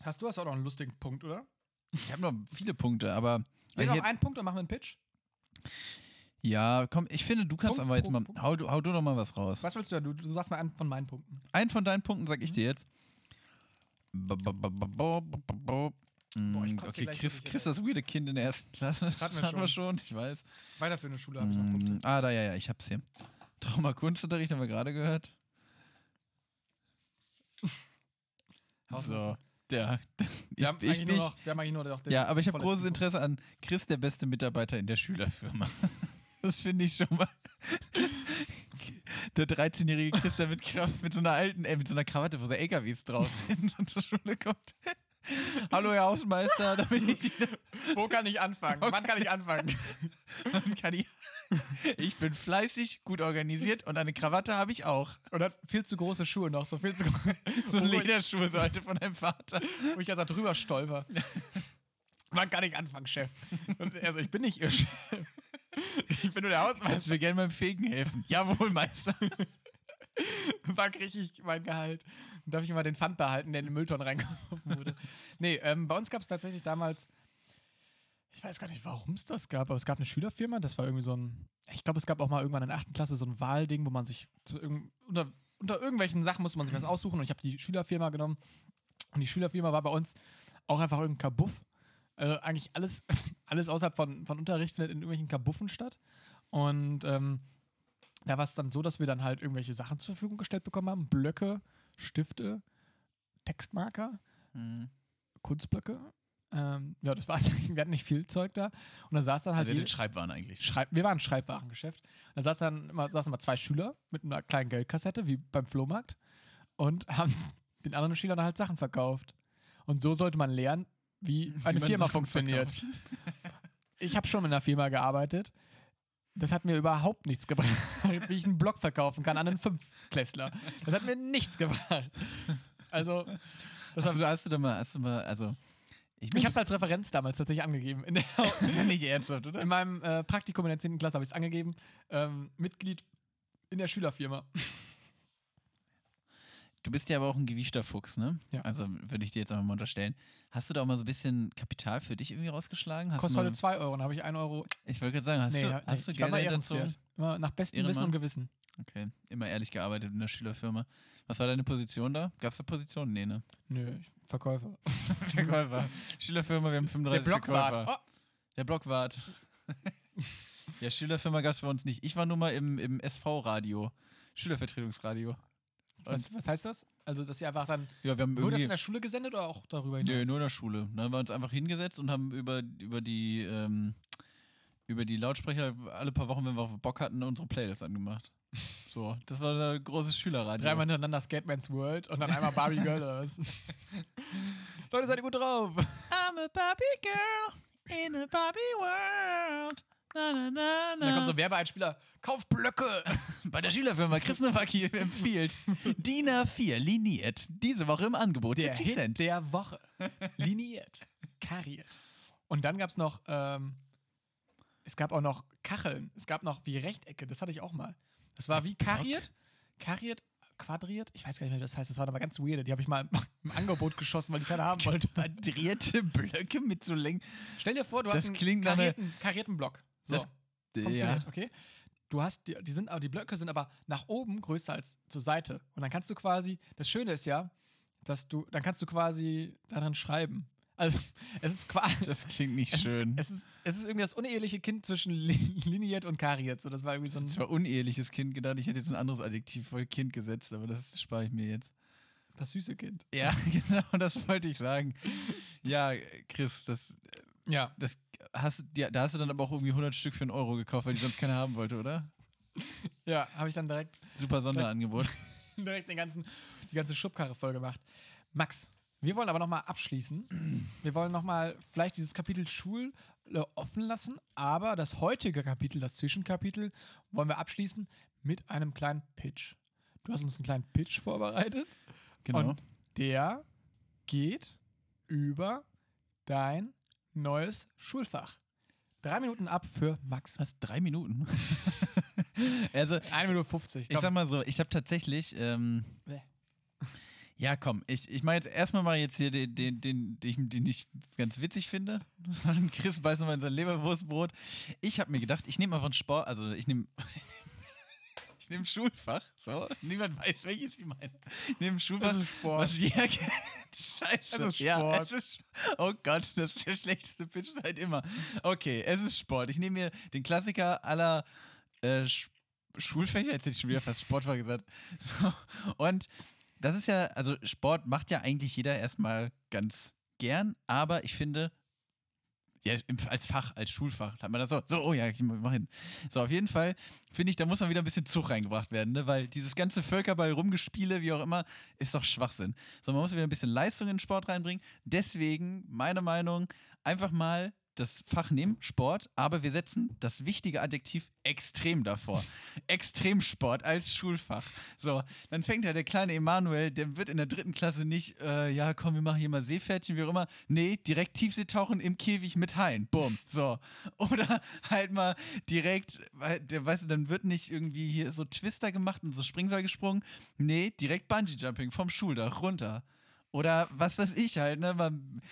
Speaker 4: hast du hast auch noch einen lustigen Punkt, oder?
Speaker 1: Ich habe noch viele Punkte, aber.
Speaker 4: Wir noch einen Punkt und machen wir einen Pitch.
Speaker 1: Ja, komm, ich finde, du kannst
Speaker 4: Punkt,
Speaker 1: aber jetzt
Speaker 4: Punkt,
Speaker 1: mal.
Speaker 4: Punkt.
Speaker 1: Hau, du- hau du doch mal was raus.
Speaker 4: Was willst du? Du, du sagst mal einen von meinen Punkten.
Speaker 1: Einen von deinen Punkten sag ich dir jetzt. Bo- bo- bo- bo- bo- bo- bo- bo. Mm,
Speaker 4: ich
Speaker 1: Okay, Chris, Chris, das weirde Kind in der ersten Klasse. Das
Speaker 4: hatten wir (laughs)
Speaker 1: hatten wir
Speaker 4: schon.
Speaker 1: ich weiß.
Speaker 4: Weiter für eine Schule habe ich noch
Speaker 1: Mm,
Speaker 4: Punkte.
Speaker 1: Ah, da, ja, ja, ich hab's hier. (laughs) Trauma-Kunstunterricht haben wir gerade gehört. (laughs) So, der. Ich,
Speaker 4: Wir haben,
Speaker 1: ich,
Speaker 4: eigentlich nur
Speaker 1: ich,
Speaker 4: noch, wir haben eigentlich nur noch den
Speaker 1: ja, aber ich habe großes Interesse an Chris, der beste Mitarbeiter in der Schülerfirma. Das finde ich schon mal. Der 13-jährige Chris, der mit, Kra- mit so einer alten, äh, mit so einer Krawatte, wo so LKWs drauf sind und zur Schule kommt. Hallo, Herr Hausmeister, da bin ich.
Speaker 4: Wo kann ich anfangen? Wann kann ich anfangen?
Speaker 1: Wann kann ich. Ich bin fleißig, gut organisiert und eine Krawatte habe ich auch.
Speaker 4: Und hat viel zu große Schuhe noch, so viel zu groß. (laughs)
Speaker 1: So Lederschuhe sollte von deinem Vater.
Speaker 4: wo ich da drüber stolper. (laughs) Wann kann ich anfangen, Chef? Und er so, ich bin nicht Ihr Chef. Ich bin nur der
Speaker 1: Kannst
Speaker 4: Hausmeister.
Speaker 1: du mir gerne beim Fegen helfen? Jawohl, Meister. (laughs)
Speaker 4: Wann kriege ich mein Gehalt? Darf ich immer den Pfand behalten, der in den Müllton reingeworfen wurde? Nee, ähm, bei uns gab es tatsächlich damals, Ich weiß gar nicht, warum es das gab, aber es gab eine Schülerfirma, das war irgendwie so ein. Ich glaube, es gab auch mal irgendwann in der 8. Klasse so ein Wahlding, wo man sich zu unter, unter irgendwelchen Sachen musste man sich was aussuchen und ich habe die Schülerfirma genommen. Und die Schülerfirma war bei uns auch einfach irgendein Kabuff. Also eigentlich alles, (laughs) alles außerhalb von, von Unterricht findet in irgendwelchen Kabuffen statt. Und ähm, da war es dann so, dass wir dann halt irgendwelche Sachen zur Verfügung gestellt bekommen haben. Blöcke, Stifte, Textmarker,
Speaker 1: Mhm.
Speaker 4: Kunstblöcke. Ähm, ja, das war's. (laughs) Wir hatten nicht viel Zeug da. Und da saß dann halt
Speaker 1: Also den Schreibwaren eigentlich.
Speaker 4: Schreib wir waren ein Schreibwarengeschäft. Da saß dann immer, saßen immer zwei Schüler mit einer kleinen Geldkassette, wie beim Flohmarkt, und (laughs) haben den anderen Schülern halt Sachen verkauft. Und so sollte man lernen, wie eine
Speaker 1: man
Speaker 4: Firma funktioniert. (laughs) Ich habe schon in einer Firma gearbeitet. Das hat mir überhaupt nichts gebracht, (laughs) wie ich einen Blog verkaufen kann an einen Fünftklässler. Das hat mir nichts gebracht. Also, das
Speaker 1: Hast du, hast du da mal, hast du mal, also. Ich,
Speaker 4: ich habe es als Referenz damals tatsächlich angegeben. In, der, (laughs)
Speaker 1: nicht ernsthaft, oder?
Speaker 4: in meinem äh, Praktikum in der 10. Klasse habe ich es angegeben. Ähm, Mitglied in der Schülerfirma.
Speaker 1: Du bist ja aber auch ein gewiefter Fuchs, ne?
Speaker 4: Ja.
Speaker 1: Also würde ich dir jetzt einfach mal unterstellen. Hast du da auch mal so ein bisschen Kapital für dich irgendwie rausgeschlagen? Hast
Speaker 4: Kostet heute 2 Euro, dann habe ich 1 Euro.
Speaker 1: ich wollte gerade sagen, hast
Speaker 4: nee,
Speaker 1: du,
Speaker 4: nee,
Speaker 1: hast du Geld dazu?
Speaker 4: Immer nach bestem Wissen
Speaker 1: Ehrenmann?
Speaker 4: und Gewissen.
Speaker 1: Okay, immer ehrlich gearbeitet in der Schülerfirma. Was war deine Position da? Gab es da Positionen? Nee, ne?
Speaker 4: Nö, Verkäufer. (laughs)
Speaker 1: Verkäufer. Schülerfirma, wir haben 35
Speaker 4: Blockwart.
Speaker 1: Verkäufer.
Speaker 4: Oh,
Speaker 1: Der Blockwart. (laughs) ja, Schülerfirma gab es bei uns nicht. Ich war nur mal im, im SV-Radio. Schülervertretungsradio.
Speaker 4: Was, was heißt das? Also, dass ihr einfach dann.
Speaker 1: Ja, wir haben
Speaker 4: Wurde das in der Schule gesendet oder auch darüber hinaus?
Speaker 1: Nö, nur in der Schule. Dann haben wir uns einfach hingesetzt und haben über, über die ähm, über die Lautsprecher alle paar Wochen, wenn wir Bock hatten, unsere Playlist angemacht. So, das war ein großes Schülerradio.
Speaker 4: Dreimal hintereinander Skateman's World und dann einmal Barbie Girl oder was? (laughs) Leute, seid ihr gut drauf?
Speaker 1: I'm a Barbie girl in a Barbie world. Na, na, na,
Speaker 4: Und dann kommt so ein Werbeeinspieler. Kauf Blöcke! (laughs)
Speaker 1: Bei der Schülerfirma Chris Nowacki empfiehlt (laughs) DIN A4 liniert. Diese Woche im Angebot.
Speaker 4: Der
Speaker 1: 70
Speaker 4: Hit
Speaker 1: Cent.
Speaker 4: der Woche. Liniert. Kariert. Und dann gab es noch, ähm, es gab auch noch Kacheln. Es gab noch wie Rechtecke. Das hatte ich auch mal. Das war
Speaker 1: Als
Speaker 4: wie kariert. Kariert, quadriert. Ich weiß gar nicht mehr, wie das heißt. Das war aber ganz weird. Die habe ich mal im Angebot geschossen, weil die keiner haben wollte.
Speaker 1: Quadrierte Blöcke mit so Längen.
Speaker 4: Stell dir vor, du
Speaker 1: Das
Speaker 4: hast einen karierten, karierten Block. So,
Speaker 1: Das- Ja.
Speaker 4: funktioniert, okay? Du hast, die, die sind, aber die Blöcke sind aber nach oben größer als zur Seite. Und dann kannst du quasi, das Schöne ist ja, dass du, dann kannst du quasi daran schreiben. Also, (laughs) es ist quasi.
Speaker 1: Das klingt nicht (laughs)
Speaker 4: Es
Speaker 1: schön.
Speaker 4: Ist, es, ist, es ist irgendwie das uneheliche Kind zwischen li (laughs) liniert und kariert. So, das war irgendwie so
Speaker 1: Das
Speaker 4: ein.
Speaker 1: war uneheliches Kind gedacht. Ich hätte jetzt ein anderes Adjektiv vor Kind gesetzt, aber das spare ich mir jetzt.
Speaker 4: Das süße Kind.
Speaker 1: Ja, genau, das wollte ich sagen. Ja, Chris, das,
Speaker 4: Ja.
Speaker 1: das hast, ja, da hast du dann aber auch irgendwie 100 Stück für einen Euro gekauft, weil die sonst keiner haben wollte, oder? (laughs)
Speaker 4: Ja, habe ich dann direkt,
Speaker 1: Super Sonderangebot. (laughs)
Speaker 4: direkt den ganzen, die ganze Schubkarre voll gemacht. Max, wir wollen aber nochmal abschließen. (clears throat) Wir wollen nochmal vielleicht dieses Kapitel Schule offen lassen, aber das heutige Kapitel, das Zwischenkapitel, wollen wir abschließen mit einem kleinen Pitch. Du hast uns einen kleinen Pitch vorbereitet.
Speaker 1: Genau.
Speaker 4: Und der geht über dein neues Schulfach. Drei Minuten ab für Max.
Speaker 1: Was? Drei Minuten? (laughs) also,
Speaker 4: 1 Minute 50.
Speaker 1: ich
Speaker 4: Komm.
Speaker 1: sag mal so, ich habe tatsächlich. Ähm, ja, komm, ich, ich mache jetzt erstmal mal jetzt hier den, den, den, den, den ich ganz witzig finde. (laughs) Chris beißt nochmal in sein Leberwurstbrot. Ich habe mir gedacht, ich nehme einfach einen Sport, also ich nehme. (laughs) Ich nehme Schulfach, so, niemand weiß, welches ich meine. Ich nehme Schulfach,
Speaker 4: ist Sport.
Speaker 1: was jeder (laughs) kennt. Scheiße.
Speaker 4: Es ist
Speaker 1: Ja,
Speaker 4: Sport.
Speaker 1: es ist, oh Gott, das ist der schlechteste Pitch seit immer. Okay, es ist Sport. Ich nehme mir den Klassiker aller äh, Sch Schulfächer, jetzt hätte ich schon wieder fast Sportfach gesagt. So. (laughs) Und das ist ja, also Sport macht ja eigentlich jeder erstmal ganz gern, aber ich finde, ja, im, als Fach, als Schulfach, hat man das so, so, oh ja, ich mach hin. So, auf jeden Fall finde ich, da muss mal wieder ein bisschen Zug reingebracht werden, ne? weil dieses ganze Völkerball rumgespiele, wie auch immer, ist doch Schwachsinn. So, man muss wieder ein bisschen Leistung in den Sport reinbringen. Deswegen, meine Meinung, einfach mal das Fach nehmen, Sport, aber wir setzen das wichtige Adjektiv extrem davor. (laughs) Extremsport als Schulfach. So, dann fängt ja der kleine Emanuel, der wird in der dritten Klasse nicht, äh, ja, komm, wir machen hier mal Seepferdchen, wie auch immer. Nee, direkt Tiefseetauchen im Käfig mit Haien. Bumm. So. (laughs) Oder halt mal direkt, weil, der, weißt du, dann wird nicht irgendwie hier so Twister gemacht und so Springseil gesprungen. Nee, direkt Bungee-Jumping vom Schuldach runter. Oder was weiß ich halt, ne? Man,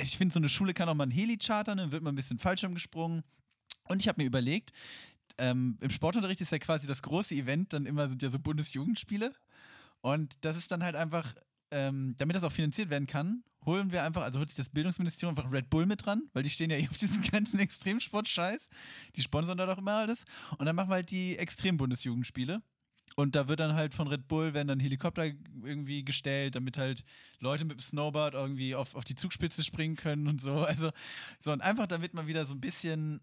Speaker 1: ich finde, so eine Schule kann auch mal ein Heli chartern, dann wird mal ein bisschen Fallschirm gesprungen. Und ich habe mir überlegt, ähm, im Sportunterricht ist ja quasi das große Event, dann immer sind ja so Bundesjugendspiele. Und das ist dann halt einfach, ähm, damit das auch finanziert werden kann, holen wir einfach, also holt sich das Bildungsministerium einfach Red Bull mit dran, weil die stehen ja eh auf diesem (laughs) ganzen Extremsport-Scheiß. Die sponsern da doch immer alles. Und dann machen wir halt die Extrem-Bundesjugendspiele. Und da wird dann halt von Red Bull, werden dann Helikopter irgendwie gestellt, damit halt Leute mit dem Snowboard irgendwie auf, auf die Zugspitze springen können und so. Also, so und einfach damit man wieder so ein bisschen,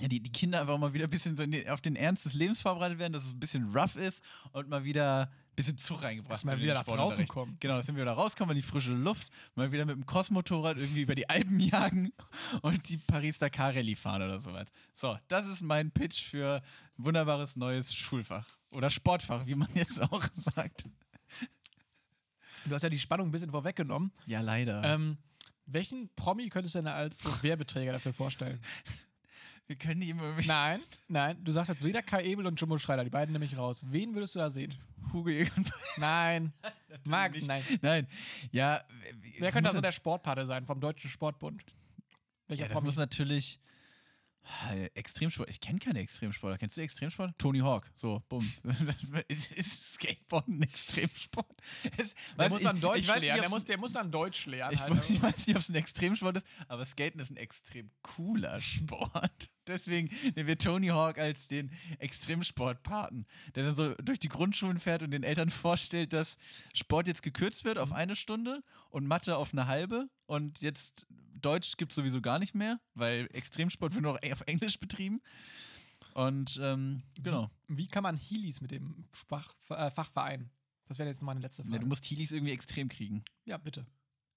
Speaker 1: ja, die, die Kinder einfach mal wieder ein bisschen so den, auf den Ernst des Lebens vorbereitet werden, dass es ein bisschen rough ist und mal wieder ein bisschen Zug reingebracht
Speaker 4: Dass mal
Speaker 1: wird
Speaker 4: wieder nach draußen kommen.
Speaker 1: Genau, dass wir wieder rauskommen in die frische Luft, mal wieder mit dem Crossmotorrad irgendwie über die Alpen jagen (laughs) und die Paris-Dakar Rallye fahren oder sowas. So, das ist mein Pitch für ein wunderbares neues Schulfach. Oder Sportfach, wie man jetzt auch (laughs) sagt.
Speaker 4: Du hast ja die Spannung ein bisschen vorweggenommen.
Speaker 1: Ja, leider.
Speaker 4: Ähm, welchen Promi könntest du denn als so Werbeträger dafür vorstellen? (laughs)
Speaker 1: wir können die immer mit
Speaker 4: Nein, nein, du sagst jetzt weder Kai Ebel und Jumbo Schreider, die beiden nämlich raus. Wen würdest du da sehen?
Speaker 1: Hugo Egon.
Speaker 4: Nein, (laughs) Max,
Speaker 1: nicht.
Speaker 4: nein.
Speaker 1: Nein, ja.
Speaker 4: Wer könnte da so der Sportpate sein vom Deutschen Sportbund? Welcher
Speaker 1: Ja, das
Speaker 4: Promi?
Speaker 1: muss natürlich. Äh, Extremsport. Ich kenne keine Extremsportler. Kennst du Extremsport? Tony Hawk. So, bumm. (laughs) ist, ist Skateboard ein Extremsport? Es,
Speaker 4: der muss
Speaker 1: ich-
Speaker 4: dann Deutsch
Speaker 1: ich weiß
Speaker 4: lernen. Der muss, der muss dann Deutsch lernen.
Speaker 1: ich,
Speaker 4: halt.
Speaker 1: weiß- ich weiß nicht, ob es ein Extremsport ist, aber Skaten ist ein extrem cooler (laughs) Sport. Deswegen nehmen wir Tony Hawk als den Extremsportpaten, der dann so durch die Grundschulen fährt und den Eltern vorstellt, dass Sport jetzt gekürzt wird
Speaker 4: Mhm.
Speaker 1: auf eine Stunde und Mathe auf eine halbe und jetzt Deutsch gibt es sowieso gar nicht mehr, weil Extremsport wird nur noch auf Englisch betrieben. Und ähm, genau.
Speaker 4: Wie kann man Heelys mit dem Fach, äh, Fach vereinen? Das wäre jetzt meine letzte Frage.
Speaker 1: Ja, du musst Heelys irgendwie extrem kriegen.
Speaker 4: ja, bitte.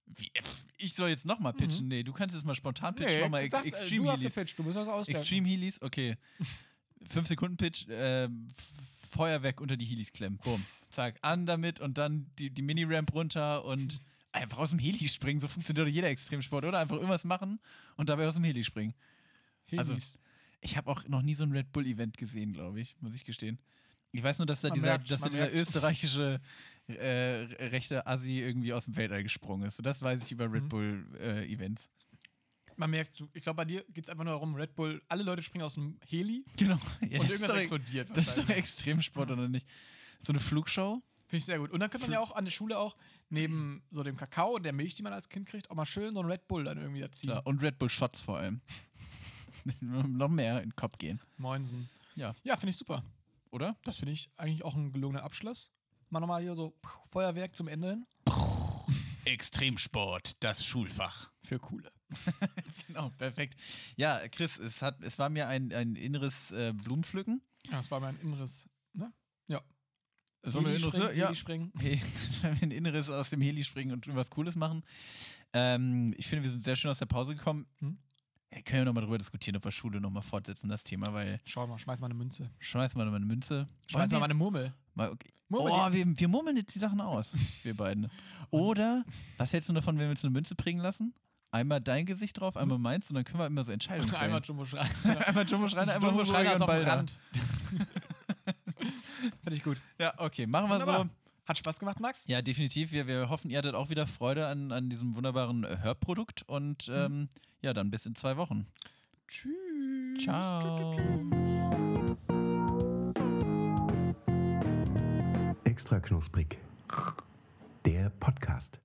Speaker 1: Wie, äh, ich soll jetzt nochmal pitchen? Nee, du kannst jetzt mal spontan pitchen. Mach mal
Speaker 4: sag, äh,
Speaker 1: Extreme
Speaker 4: du hast
Speaker 1: Heelys.
Speaker 4: gepitcht, du musst das ausdenken.
Speaker 1: Extreme Heelys, okay. (laughs) 5 Sekunden Pitch, äh, Feuerwerk unter die Heelys klemmen. Bumm. Zack, an damit und dann die, die Mini-Ramp runter und (laughs) einfach aus dem Heli springen. So funktioniert doch jeder Extremsport, oder? Einfach irgendwas machen und dabei aus dem Heli springen. Also,
Speaker 4: Heelys.
Speaker 1: ich habe auch noch nie so ein Red Bull-Event gesehen, glaube ich, muss ich gestehen. Ich weiß nur, dass da
Speaker 4: Man
Speaker 1: dieser,
Speaker 4: merkt's,
Speaker 1: dass da dieser österreichische äh, rechte Assi irgendwie aus dem Weltall gesprungen ist. So, das weiß ich über Red
Speaker 4: Mhm.
Speaker 1: Bull-Events.
Speaker 4: Man merkt, ich glaube, bei dir geht es einfach nur darum, Red Bull, alle Leute springen aus dem Heli
Speaker 1: genau. Ja,
Speaker 4: und irgendwas
Speaker 1: doch-
Speaker 4: explodiert.
Speaker 1: Das ist doch. Extremsport, oder nicht? So eine Flugshow?
Speaker 4: Finde ich sehr gut. Und dann könnte man ja auch an der Schule auch neben so dem Kakao und der Milch, die man als Kind kriegt, auch mal schön so ein Red Bull dann irgendwie erziehen.
Speaker 1: Und Red Bull Shots vor allem. (laughs) noch mehr in den Kopf gehen.
Speaker 4: Moinsen.
Speaker 1: Ja.
Speaker 4: Ja, finde ich super.
Speaker 1: Oder?
Speaker 4: Das finde ich eigentlich auch ein gelungener Abschluss. Mal nochmal hier so pff, Feuerwerk zum Ende hin.
Speaker 1: Extremsport, das Schulfach.
Speaker 4: Für coole. (laughs)
Speaker 1: Genau, perfekt. Ja, Chris, es, hat, es war mir ein, ein inneres äh, Blumenpflücken.
Speaker 4: Ja, das war mein inneres, ne? Ja.
Speaker 1: Mir ein
Speaker 4: Heli
Speaker 1: ja,
Speaker 4: Heli springen. (laughs)
Speaker 1: Wir ein Inneres aus dem Heli springen und was Cooles machen. Ähm, ich finde, wir sind sehr schön aus der Pause gekommen.
Speaker 4: Hm?
Speaker 1: Wir können ja nochmal darüber diskutieren, ob wir Schule nochmal fortsetzen, das Thema, weil
Speaker 4: Schau mal, schmeiß mal eine Münze.
Speaker 1: schmeißen wir nochmal eine Münze.
Speaker 4: Schmeiß mal
Speaker 1: wir-
Speaker 4: meine Murmel.
Speaker 1: mal okay.
Speaker 4: Murmel,
Speaker 1: Oh, wir, wir murmeln jetzt die Sachen aus, (laughs) wir beiden. Oder, was hältst du davon, wenn wir uns eine Münze prägen lassen? Einmal dein Gesicht drauf, einmal meins und dann können wir immer so Entscheidungen (laughs) fällen.
Speaker 4: Einmal Jumbo Schreiner.
Speaker 1: einmal Jumbo Schreiner, einmal
Speaker 4: Jumbo Schreiner
Speaker 1: und
Speaker 4: ist auf dem. Rand. Finde ich gut.
Speaker 1: Ja, okay, machen wir
Speaker 4: Wunderbar.
Speaker 1: so.
Speaker 4: Hat Spaß gemacht, Max?
Speaker 1: Ja, definitiv. Wir, wir hoffen, ihr hattet auch wieder Freude an, an diesem wunderbaren Hörprodukt und ähm, ja, dann bis in zwei Wochen.
Speaker 4: Tschüss.
Speaker 1: Ciao.
Speaker 3: Extra knusprig. Der Podcast.